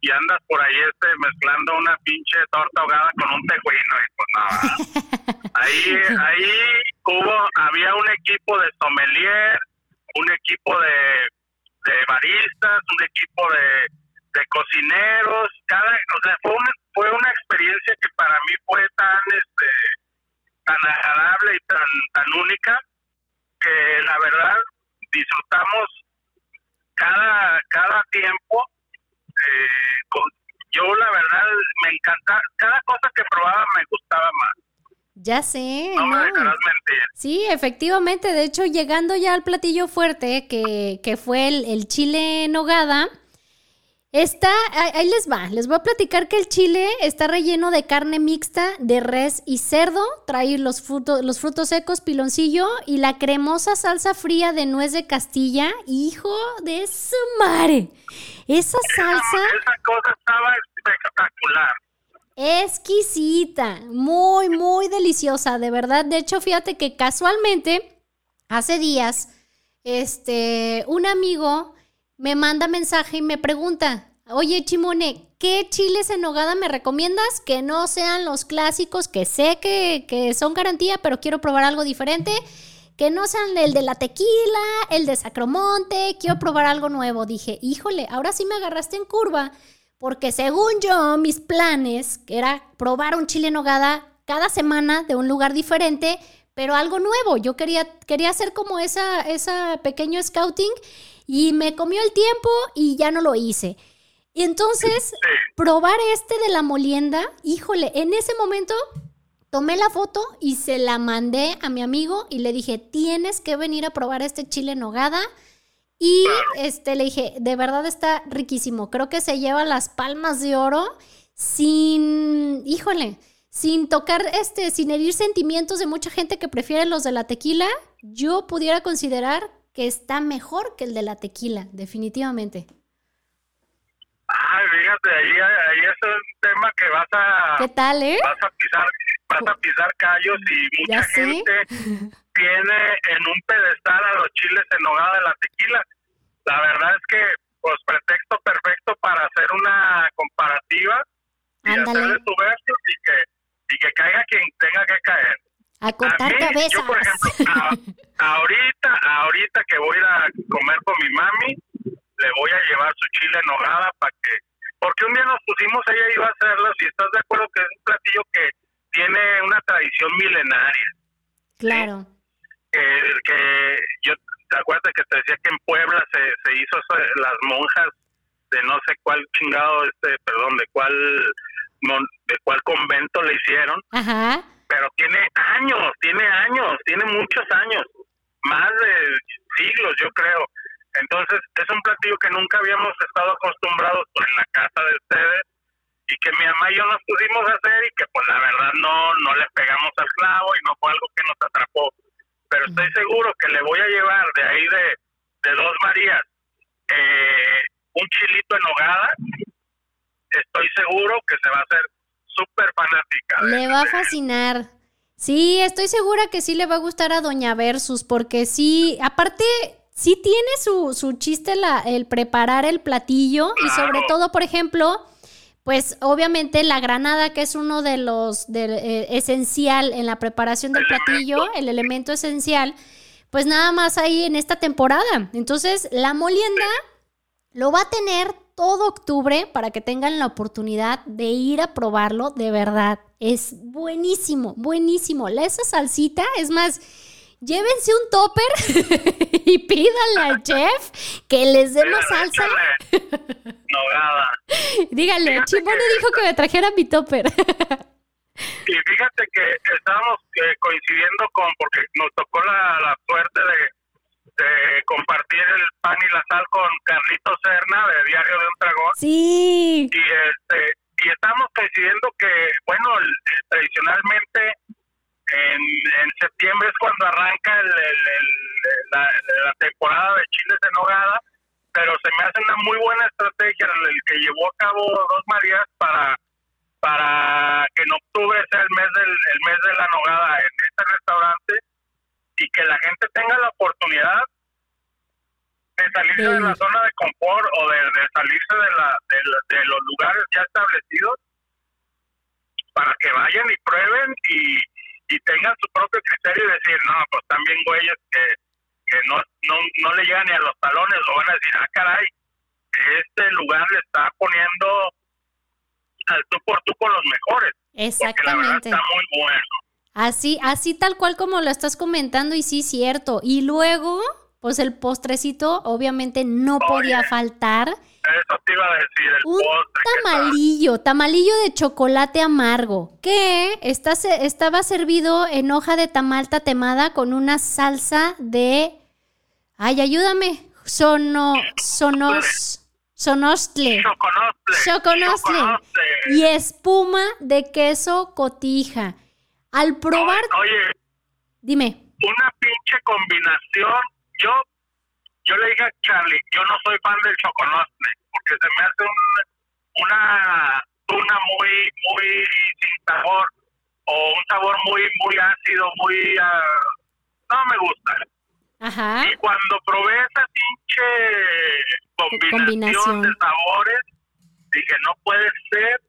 y andas por ahí este mezclando una pinche torta ahogada con un tejuino y pues nada. [LAUGHS] ahí, ahí hubo, había un equipo de sommelier, un equipo de, de baristas, un equipo de, de cocineros, cada, o sea, fue una, fue una experiencia que para mí fue tan, este, tan agradable y tan, tan única que la verdad disfrutamos cada, cada tiempo. eh, yo la verdad me encanta, cada cosa que probaba me gustaba más, Ya sé, no ¿no? Sí, efectivamente. De hecho, llegando ya al platillo fuerte, que, que fue el, el chile en nogada, está, ahí, ahí les va. Les voy a platicar que el chile está relleno de carne mixta de res y cerdo. Trae los frutos, los frutos secos, piloncillo y la cremosa salsa fría de nuez de Castilla. Hijo de su madre. Esa salsa Esa cosa estaba espectacular. Exquisita, muy, muy deliciosa, de verdad. De hecho, fíjate que casualmente, hace días, este, un amigo me manda mensaje y me pregunta, oye, Chimone, ¿qué chiles en nogada me recomiendas? Que no sean los clásicos, que sé que, que son garantía, pero quiero probar algo diferente. Que no sean el de la tequila, el de Sacromonte, quiero probar algo nuevo. Dije, híjole, ahora sí me agarraste en curva, porque según yo, mis planes era probar un chile en nogada cada semana de un lugar diferente, pero algo nuevo. Yo quería, quería hacer como esa, esa pequeño scouting y me comió el tiempo y ya no lo hice. Y entonces, [LAUGHS] probar este de la molienda, híjole, en ese momento tomé la foto y se la mandé a mi amigo y le dije, tienes que venir a probar este chile en nogada. Y este le dije, de verdad está riquísimo. Creo que se lleva las palmas de oro sin, híjole, sin tocar este, sin herir sentimientos de mucha gente que prefiere los de la tequila. Yo pudiera considerar que está mejor que el de la tequila, definitivamente. Ay, fíjate, ahí, ahí es un tema que vas a, ¿Qué tal, eh? vas a pisar, vas a pisar callos y Ya mucha sé. [LAUGHS] tiene en un pedestal a los chiles en nogada de la tequila. La verdad es que, pues, pretexto perfecto para hacer una comparativa y Ándale. hacerle su verso y que, y que caiga quien tenga que caer. A cortar A mí, cabezas. Yo, por ejemplo, a- [LAUGHS] ahorita, ahorita que voy a comer con mi mami, le voy a llevar su chile en nogada para que... Porque un día nos pusimos, ella iba a hacerlo, si estás de acuerdo que es un platillo que tiene una tradición milenaria. Claro. Que, que yo, ¿te acuerdas que te decía que en Puebla se, se hizo eso las monjas de no sé cuál chingado, este, perdón, de cuál, mon- de cuál convento le hicieron? Ajá. pero tiene años, tiene años, tiene muchos años, más de siglos, yo creo. Entonces, es un platillo que nunca habíamos estado acostumbrados pues, en la casa de ustedes y que mi mamá y yo nos pusimos a hacer y que, pues, la verdad, no no le pegamos al clavo y no fue algo que nos atrapó. Pero estoy seguro que le voy a llevar de ahí de, de dos Marías eh, un chilito en hogada. Estoy seguro que se va a hacer súper fanática. de- Le va a fascinar. Sí, estoy segura que sí le va a gustar a Doña Versus, porque sí, aparte, sí tiene su, su chiste la, el preparar el platillo y sobre todo, por ejemplo, pues obviamente la granada, que es uno de los de, eh, esencial en la preparación del platillo, el elemento esencial, pues nada más ahí en esta temporada. Entonces, la molienda lo va a tener todo octubre para que tengan la oportunidad de ir a probarlo, de verdad. Es buenísimo, buenísimo. Esa salsita, es más, llévense un topper [LAUGHS] y pídanle al chef que les dé más salsa. Nogada. Díganle, Fíjate Chimone que- dijo que me trajera mi topper. [LAUGHS] Y fíjate que estábamos eh, coincidiendo con, porque nos tocó la, la suerte de, de compartir el pan y la sal con Carlitos Serna de Diario de un Dragón. sí. Y, este, y estamos coincidiendo que, bueno, tradicionalmente en, en septiembre es cuando arranca el, el- el- la, la temporada de chiles en nogada, pero se me hace una muy buena estrategia el que llevó a cabo Dos Marías para para que en octubre sea el mes del el mes de la nogada en este restaurante y que la gente tenga la oportunidad de salirse De de la zona de confort o de, de salirse de, la, de, la- de los lugares ya establecidos para que vayan y prueben y, y tengan su propio criterio y decir, no, pues también güeyes que, que no, no, no le llegan ni a los talones o van a decir, ah, caray, este lugar le está poniendo al tú por tú con los mejores. Porque la verdad Exactamente. está muy bueno. Así, así tal cual como lo estás comentando, y sí, cierto. Y luego, pues el postrecito, obviamente, no podía faltar. Eso te iba a decir, el Un postre. tamalillo, tamalillo de chocolate amargo, que está, estaba servido en hoja de tamal tatemada con una salsa de... Ay, ayúdame. Sono, sonos, sonostle. Y espuma de queso cotija. Al probar, Oye, dime. una pinche combinación. Yo yo le dije a Charlie, yo no soy fan del choconostle, porque se me hace un- una tuna muy, muy sin sabor, o un sabor muy, muy ácido, muy... ah, no me gusta. Ajá. Y cuando probé esa pinche combinación, combinación. de sabores, dije, no puede ser,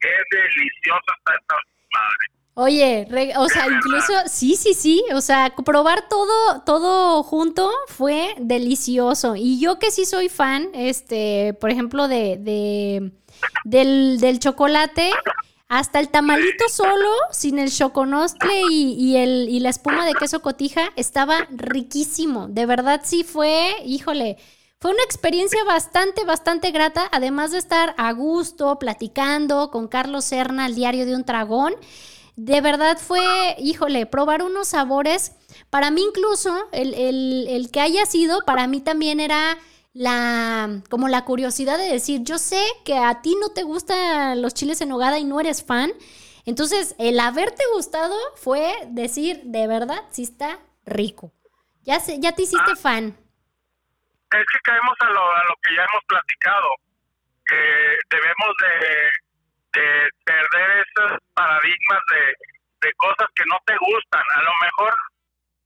qué deliciosa está esta madre. Oye, re- o sea, incluso, sí, sí, sí, o sea, probar todo, todo junto fue delicioso. Y yo que sí soy fan, este, por ejemplo, de, de del, del chocolate, hasta el tamalito solo, sin el choconostle y, y el, y la espuma de queso cotija, estaba riquísimo. De verdad sí fue, híjole, fue una experiencia bastante, bastante grata, además de estar a gusto, platicando con Carlos Serna, el diario de un dragón. De verdad fue, híjole, probar unos sabores. Para mí incluso, el, el- el que haya sido, para mí también era la, como la curiosidad de decir, yo sé que a ti no te gustan los chiles en nogada y no eres fan. Entonces, el haberte gustado fue decir, de verdad, sí está rico. Ya, se, ya te hiciste fan. Es que caemos a lo, a lo que ya hemos platicado. que debemos de, de perder esos paradigmas de, de cosas que no te gustan. A lo mejor,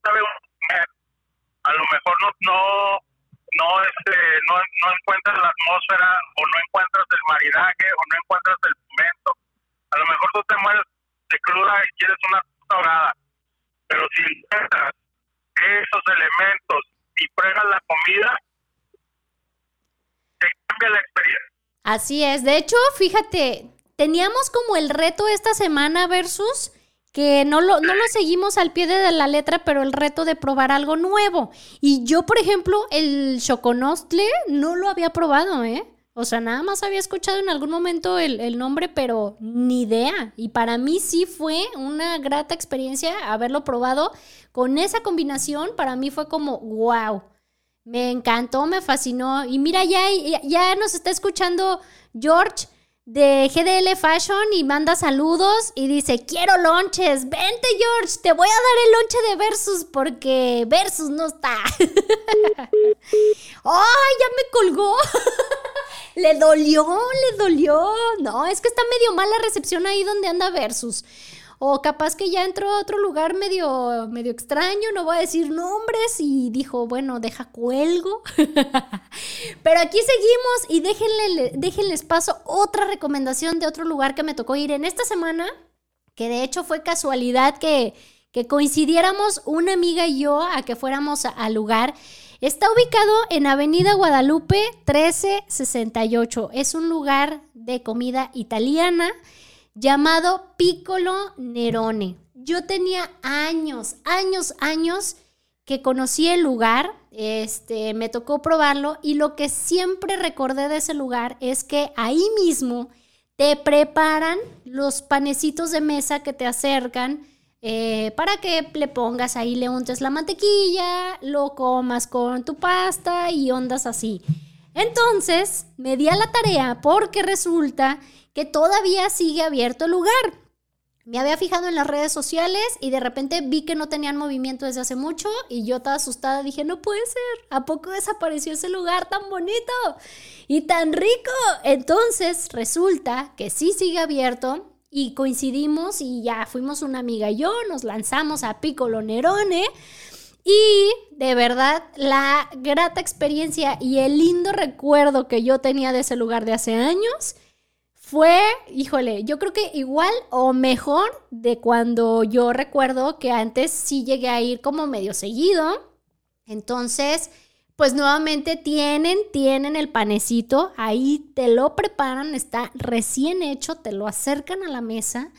sabe a lo mejor no, no, no, este, no, no encuentras la atmósfera o no encuentras el maridaje o no encuentras el momento. A lo mejor tú te mueres de cruda y quieres una dorada, pero si encuentras esos elementos y pruebas la comida, te cambia la experiencia. Así es. De hecho, fíjate, teníamos como el reto esta semana versus que no lo, no lo seguimos al pie de la letra, pero el reto de probar algo nuevo. Y yo, por ejemplo, el choconostle no lo había probado, ¿eh? O sea, nada más había escuchado en algún momento el, el, nombre, pero ni idea. Y para mí sí fue una grata experiencia haberlo probado con esa combinación. Para mí fue como, wow, me encantó, me fascinó. Y mira, ya, ya nos está escuchando George de GDL Fashion y manda saludos y dice, quiero lonches, vente George, te voy a dar el lonche de Versus porque Versus no está. [LAUGHS] ¡Ay, ya me colgó! [LAUGHS] le dolió, le dolió. No, es que está medio mala recepción ahí donde anda Versus. O capaz que ya entró a otro lugar medio, extraño, no voy a decir nombres, y dijo, bueno, deja cuelgo. [LAUGHS] Pero aquí seguimos y déjenle, déjenles paso otra recomendación de otro lugar que me tocó ir en esta semana, que de hecho fue casualidad que, que coincidiéramos una amiga y yo a que fuéramos al lugar. Está ubicado en Avenida Guadalupe 1368. Es un lugar de comida italiana llamado Piccolo Nerone. Yo tenía años, años, años que conocí el lugar, este, me tocó probarlo y lo que siempre recordé de ese lugar es que ahí mismo te preparan los panecitos de mesa que te acercan eh, para que le pongas ahí, le untes la mantequilla, lo comas con tu pasta y ondas así. Entonces me di a la tarea porque resulta que todavía sigue abierto el lugar. Me había fijado en las redes sociales y de repente vi que no tenían movimiento desde hace mucho y yo estaba asustada dije, no puede ser, ¿a poco desapareció ese lugar tan bonito y tan rico? Entonces resulta que sí sigue abierto y coincidimos y ya fuimos una amiga y yo, nos lanzamos a Piccolo Nerone y de verdad la grata experiencia y el lindo recuerdo que yo tenía de ese lugar de hace años fue, híjole, yo creo que igual o mejor de cuando yo recuerdo que antes sí llegué a ir como medio seguido. Entonces, pues nuevamente tienen, tienen el panecito, ahí te lo preparan, está recién hecho, te lo acercan a la mesa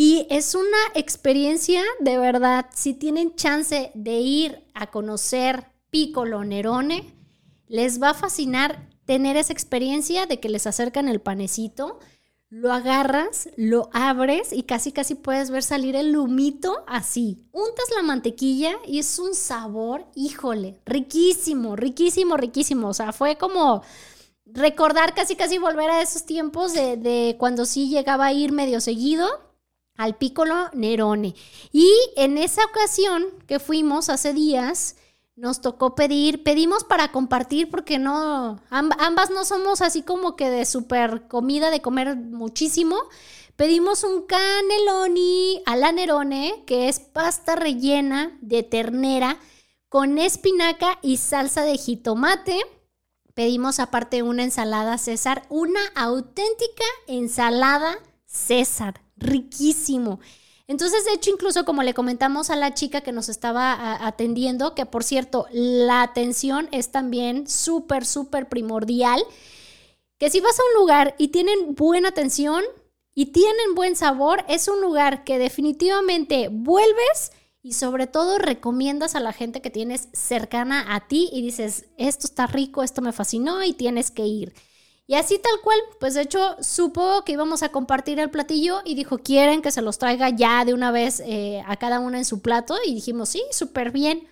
y es una experiencia de verdad, si tienen chance de ir a conocer Piccolo Nerone, les va a fascinar tener esa experiencia de que les acercan el panecito, lo agarras, lo abres y casi casi puedes ver salir el lumito así. Untas la mantequilla y es un sabor, híjole, riquísimo, riquísimo, riquísimo. O sea, fue como recordar casi casi volver a esos tiempos de, de cuando sí llegaba a ir medio seguido al Piccolo Nerone. Y en esa ocasión que fuimos hace días, nos tocó pedir, pedimos para compartir porque no, ambas no somos así como que de super comida, de comer muchísimo. Pedimos un cannelloni la Nerone, que es pasta rellena de ternera con espinaca y salsa de jitomate. Pedimos aparte una ensalada César, una auténtica ensalada César, riquísimo. Entonces, de hecho, incluso como le comentamos a la chica que nos estaba atendiendo, que por cierto, la atención es también súper, súper primordial, que si vas a un lugar y tienen buena atención y tienen buen sabor, es un lugar que definitivamente vuelves y sobre todo recomiendas a la gente que tienes cercana a ti y dices, esto está rico, esto me fascinó y tienes que ir. Y así tal cual, pues de hecho supo que íbamos a compartir el platillo y dijo, quieren que se los traiga ya de una vez eh, a cada una en su plato. Y dijimos, sí, súper bien.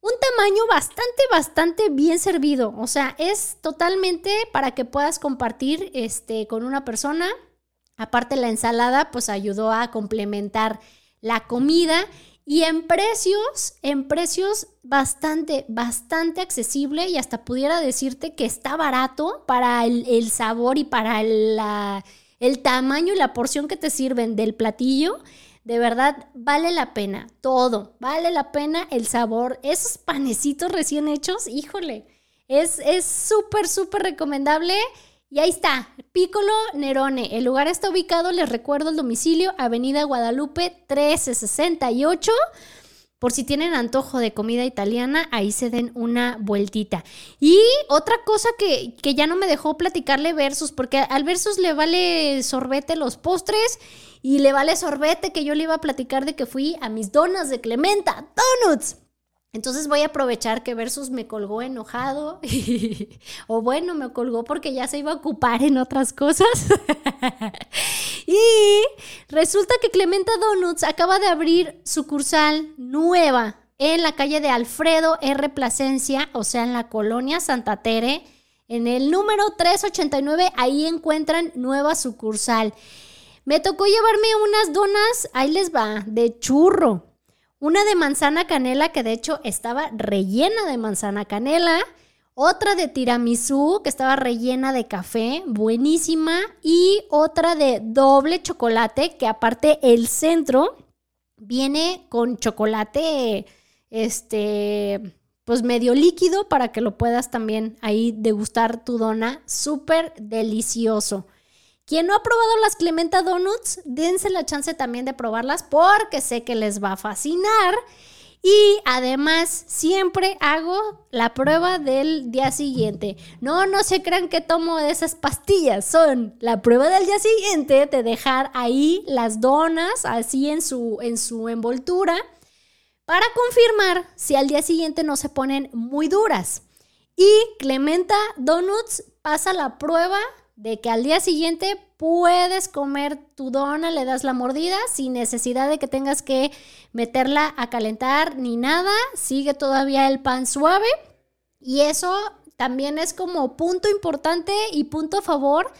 Un tamaño bastante, bastante bien servido. O sea, es totalmente para que puedas compartir este, con una persona. Aparte la ensalada, pues ayudó a complementar la comida. Y en precios, en precios bastante, bastante accesible y hasta pudiera decirte que está barato para el, sabor y para la, el tamaño y la porción que te sirven del platillo. De verdad, vale la pena, todo, vale la pena el sabor. Esos panecitos recién hechos, híjole, es súper, súper recomendable. Y ahí está, Piccolo Nerone. El lugar está ubicado, les recuerdo el domicilio, Avenida Guadalupe 1368. Por si tienen antojo de comida italiana, ahí se den una vueltita. Y otra cosa que, que ya no me dejó platicarle Versus, porque al Versus le vale sorbete los postres y le vale sorbete que yo le iba a platicar de que fui a mis donas de Clementa, Donuts. Entonces voy a aprovechar que Versus me colgó enojado [LAUGHS] o bueno, me colgó porque ya se iba a ocupar en otras cosas. [LAUGHS] y resulta que Clementa Donuts acaba de abrir sucursal nueva en la calle de Alfredo R. Plasencia, o sea, en la colonia Santa Tere. En el número 389, ahí encuentran nueva sucursal. Me tocó llevarme unas donas, ahí les va, de churro. Una de manzana canela que de hecho estaba rellena de manzana canela. Otra de tiramisú que estaba rellena de café, buenísima. Y otra de doble chocolate que aparte el centro viene con chocolate, este, pues medio líquido para que lo puedas también ahí degustar tu dona. Súper delicioso. Quien no ha probado las Clementa Donuts, dense la chance también de probarlas porque sé que les va a fascinar. Y además siempre hago la prueba del día siguiente. No, no se crean que tomo esas pastillas. Son la prueba del día siguiente de dejar ahí las donas así en su, en su envoltura para confirmar si al día siguiente no se ponen muy duras. Y Clementa Donuts pasa la prueba de que al día siguiente puedes comer tu dona, le das la mordida sin necesidad de que tengas que meterla a calentar ni nada, sigue todavía el pan suave y eso también es como punto importante y punto a favor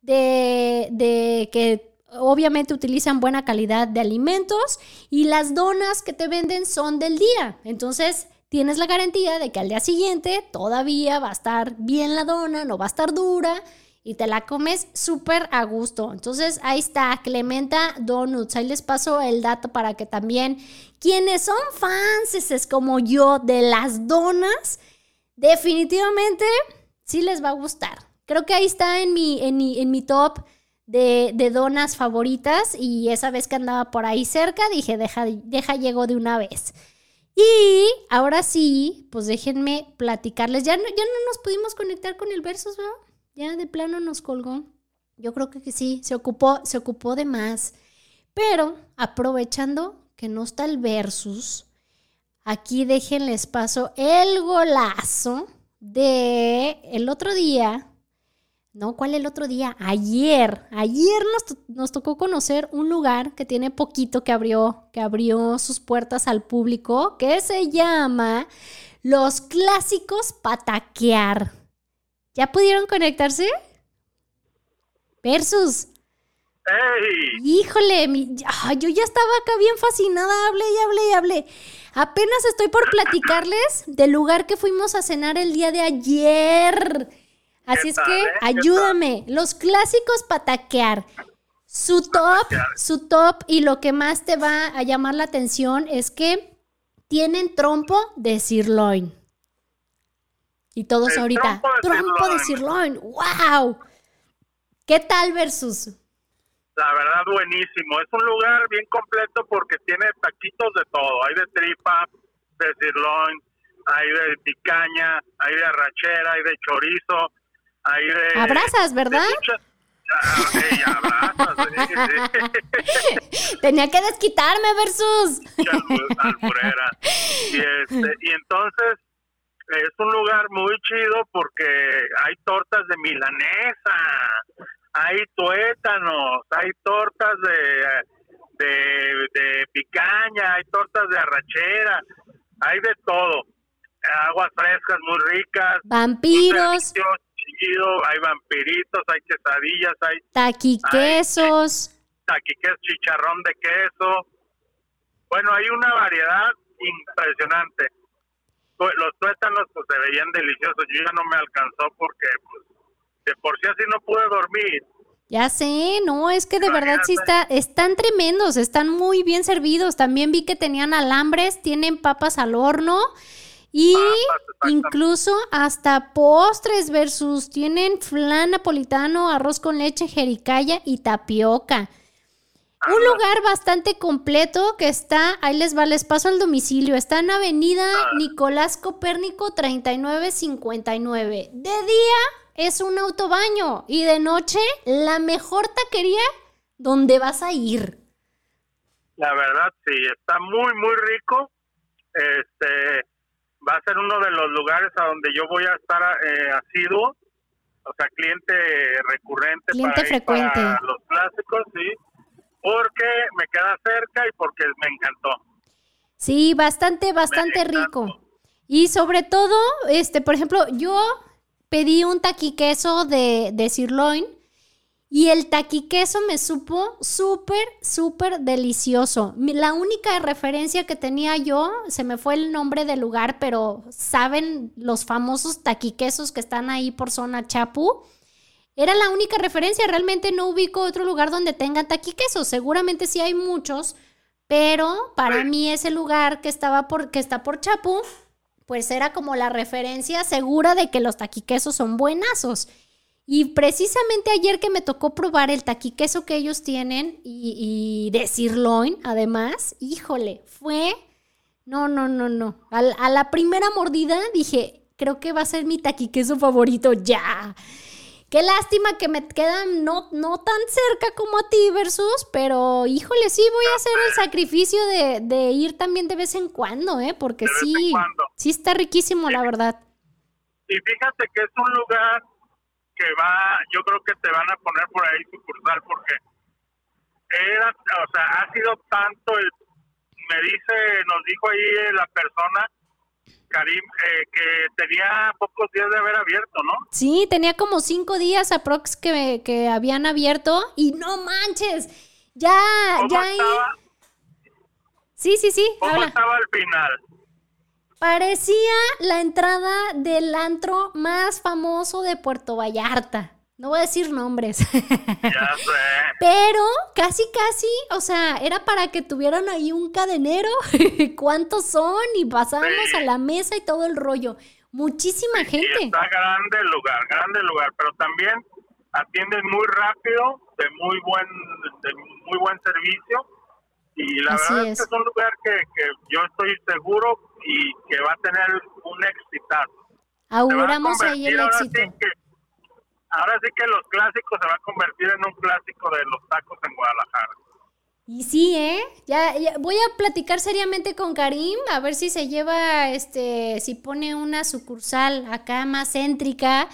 de, de que obviamente utilizan buena calidad de alimentos y las donas que te venden son del día. Entonces, tienes la garantía de que al día siguiente todavía va a estar bien la dona, no va a estar dura y te la comes súper a gusto. Entonces ahí está, Clementa Donuts. Ahí les paso el dato para que también quienes son fans, como yo, de las donas, definitivamente sí les va a gustar. Creo que ahí está en mi, en en mi top de, de, donas favoritas y esa vez que andaba por ahí cerca dije, deja, deja, llego de una vez. Y ahora sí, pues déjenme platicarles. Ya no, ya no nos pudimos conectar con el versus, ¿verdad? Ya de plano nos colgó. Yo creo que sí, se ocupó, se ocupó de más. Pero aprovechando que no está el versus, aquí déjenles paso el golazo de el otro día. No, ¿cuál el otro día? Ayer. Ayer nos, nos, tocó conocer un lugar que tiene poquito que abrió, que abrió sus puertas al público, que se llama Los Clásicos Pataquear. ¿Ya pudieron conectarse? Versus. ¡Ey! Híjole, yo ya estaba acá bien fascinada, hablé y hablé y hablé. Apenas estoy por platicarles del lugar que fuimos a cenar el día de ayer. Así es que eh? ayúdame. Los clásicos pataquear. Su top, su top y lo que más te va a llamar la atención es que tienen trompo de sirloin. Y todos ahorita, trompo de sirloin, wow. ¿Qué tal versus? La verdad, buenísimo. Es un lugar bien completo porque tiene taquitos de todo. Hay de tripa, de sirloin, hay de picaña, hay de arrachera, hay de chorizo, hay de... Abrazas, ¿verdad? Ah, abrazas, [LAUGHS] [LAUGHS] Tenía que desquitarme versus. Y, este, y entonces es un lugar muy chido porque hay tortas de milanesa, hay tuétanos, hay tortas de, de, picaña, hay tortas de arrachera, hay de todo. Aguas frescas muy ricas. Vampiros. hay vampiritos, hay quesadillas, hay... Taquiquesos. Taquiquesos, chicharrón de queso. Bueno, hay una variedad impresionante. Los tuétanos pues se veían deliciosos. Yo ya no me alcanzó porque pues, de por sí así no pude dormir. Ya sé, no, es que de verdad sí está, están tremendos, están muy bien servidos. También vi que tenían alambres, tienen papas al horno y Papas, incluso hasta postres versus tienen flan napolitano, arroz con leche, jericaya y tapioca. Un lugar bastante completo que está, ahí les va, les paso al domicilio, está en Avenida Nicolás Copérnico 3959. De día es un autobaño y de noche la mejor taquería donde vas a ir. La verdad, sí, está muy, muy rico. Este va a ser uno de los lugares a donde yo voy a estar eh, asiduo, o sea, cliente recurrente Cliente para, frecuente. para los clásicos, sí, porque me queda cerca y porque me encantó. Sí, bastante, bastante rico. Y sobre todo, este, por ejemplo, yo pedí un taquiqueso de, de sirloin y el taquiqueso me supo súper, súper delicioso. La única referencia que tenía yo, se me fue el nombre del lugar, pero saben los famosos taquiquesos que están ahí por zona Chapu. Era la única referencia, realmente no ubico otro lugar donde tengan taquiquesos. Seguramente sí hay muchos, pero para mí ese lugar que estaba por que está por Chapu, pues era como la referencia segura de que los taquiquesos son buenazos. Y precisamente ayer que me tocó probar el taquiqueso que ellos tienen y, y de sirloin, además, híjole, fue... No, no, no, no. Al- a la primera mordida dije, creo que va a ser mi taquiqueso favorito ya. Qué lástima que me quedan no, no tan cerca como a ti, Versus, pero híjole, sí voy a hacer el sacrificio de, de ir también de vez en cuando, ¿eh? Porque sí, sí está riquísimo, la verdad. Y fíjate que es un lugar que va, yo creo que te van a poner por ahí sucursal porque era, o sea, ha sido tanto el, me dice, nos dijo ahí la persona, Karim, eh, que tenía pocos días de haber abierto, ¿no? Sí, tenía como cinco días aprox que, que habían abierto y no manches, ya, ¿Cómo ya estaba? Sí, sí, sí, ¿Cómo habla. estaba al final? Parecía la entrada del antro más famoso de Puerto Vallarta. No voy a decir nombres. Ya sé. [LAUGHS] Pero casi, casi, o sea, era para que tuvieran ahí un cadenero. [LAUGHS] ¿Cuántos son? Y pasábamos Sí. a la mesa y todo el rollo. Muchísima gente. está grande el lugar, grande el lugar, pero también atienden muy rápido, de muy buen, de muy buen servicio. Y la Así verdad es. es. que es un lugar que, que yo estoy seguro y que va a tener un exitazo. Auguramos ahí el éxito. sí que- ahora sí que los clásicos se va a convertir en un clásico de los tacos en Guadalajara. Y sí, ¿eh? Ya, ya voy a platicar seriamente con Karim, a ver si se lleva, este, si pone una sucursal acá más céntrica,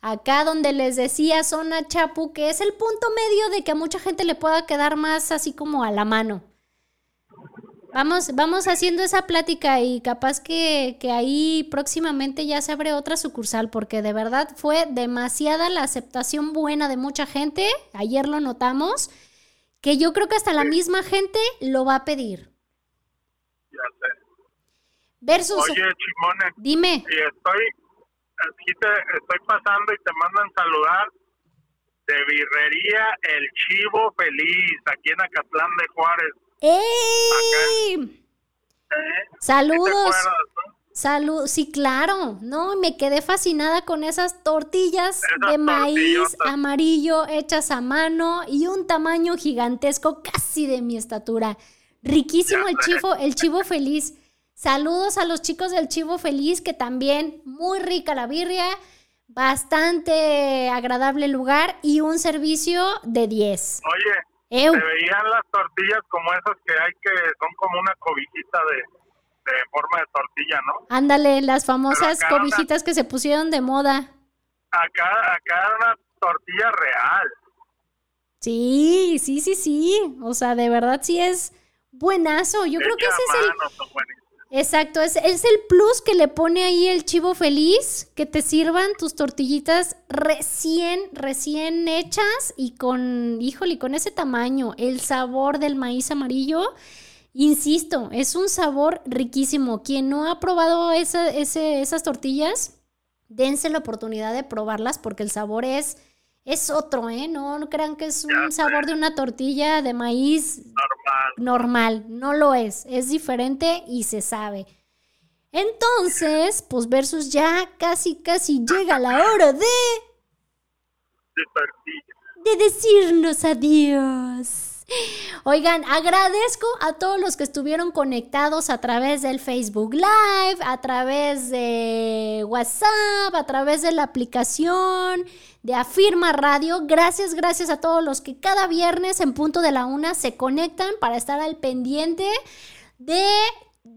acá donde les decía zona Chapu, que es el punto medio de que a mucha gente le pueda quedar más así como a la mano. Vamos, vamos haciendo esa plática y capaz que, que ahí próximamente ya se abre otra sucursal, porque de verdad fue demasiada la aceptación buena de mucha gente, ayer lo notamos, que yo creo que hasta la misma gente lo va a pedir. Ya sé. Versus, Oye, Chimone, dime, y estoy aquí te estoy pasando y te mandan saludar de birrería El Chivo Feliz aquí en Acatlán de Juárez. ¡Ey! ¿Eh? ¿Sí te Saludos. Salud, sí, claro, no, me quedé fascinada con esas tortillas Esas de maíz tortillotas. amarillo hechas a mano y un tamaño gigantesco, casi de mi estatura. Riquísimo Ya el sé. chivo, el chivo feliz. Saludos a los chicos del chivo feliz, que también muy rica la birria, bastante agradable lugar y un servicio de 10. Oye, Se veían las tortillas como esas que hay que son como una cobijita de, de forma de tortilla, ¿no? Ándale, las famosas una- cobijitas que se pusieron de moda. Acá acá era una tortilla real. Sí, sí, sí, sí. O sea, de verdad sí es buenazo. Yo creo que ese es el... Exacto, es, es el plus que le pone ahí el chivo feliz, que te sirvan tus tortillitas recién, recién hechas y con, híjole, con ese tamaño, el sabor del maíz amarillo. Insisto, es un sabor riquísimo. Quien no ha probado esa- ese- esas tortillas, dense la oportunidad de probarlas porque el sabor es, es otro, ¿eh? No, no crean que es un sabor de una tortilla de maíz Normal. No lo es. Es diferente y se sabe. Entonces, pues versus ya casi, casi llega la hora de De tortilla. de decirnos adiós. Oigan, agradezco a todos los que estuvieron conectados a través del Facebook Live, a través de WhatsApp, a través de la aplicación de Afirma Radio. Gracias, gracias a todos los que cada viernes en punto de la una se conectan para estar al pendiente de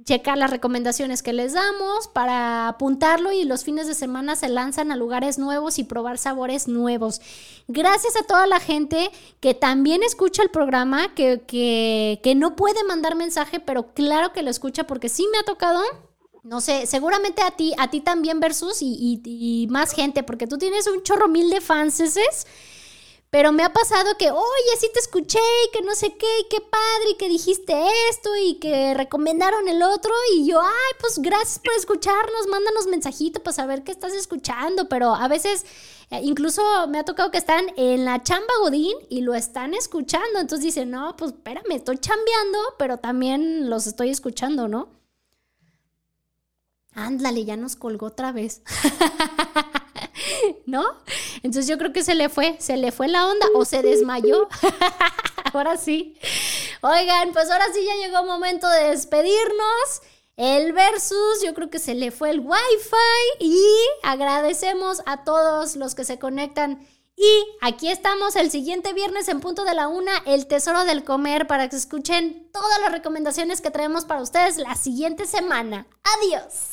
checar las recomendaciones que les damos para apuntarlo y los fines de semana se lanzan a lugares nuevos y probar sabores nuevos. Gracias a toda la gente que también escucha el programa, que, que, que no puede mandar mensaje, pero claro que lo escucha porque sí me ha tocado. No sé, seguramente a ti, a ti también versus y, y- y más gente, porque tú tienes un chorro mil de fans, pero me ha pasado que, oye, sí te escuché y que no sé qué, y qué padre, y que dijiste esto y que recomendaron el otro. Y yo, ay, pues gracias por escucharnos, mándanos mensajito para saber qué estás escuchando. Pero a veces, eh, incluso me ha tocado que están en la chamba Godín y lo están escuchando. Entonces dicen, no, pues espérame, estoy chambeando, pero también los estoy escuchando, ¿no? Ándale, ya nos colgó otra vez. [LAUGHS] ¿No? Entonces yo creo que se le fue, se le fue la onda o se desmayó. [LAUGHS] ahora sí. Oigan, pues ahora sí ya llegó momento de despedirnos. El versus, yo creo que se le fue el wifi y agradecemos a todos los que se conectan. Y aquí estamos el siguiente viernes en punto de la una, el tesoro del comer, para que escuchen todas las recomendaciones que traemos para ustedes la siguiente semana. Adiós.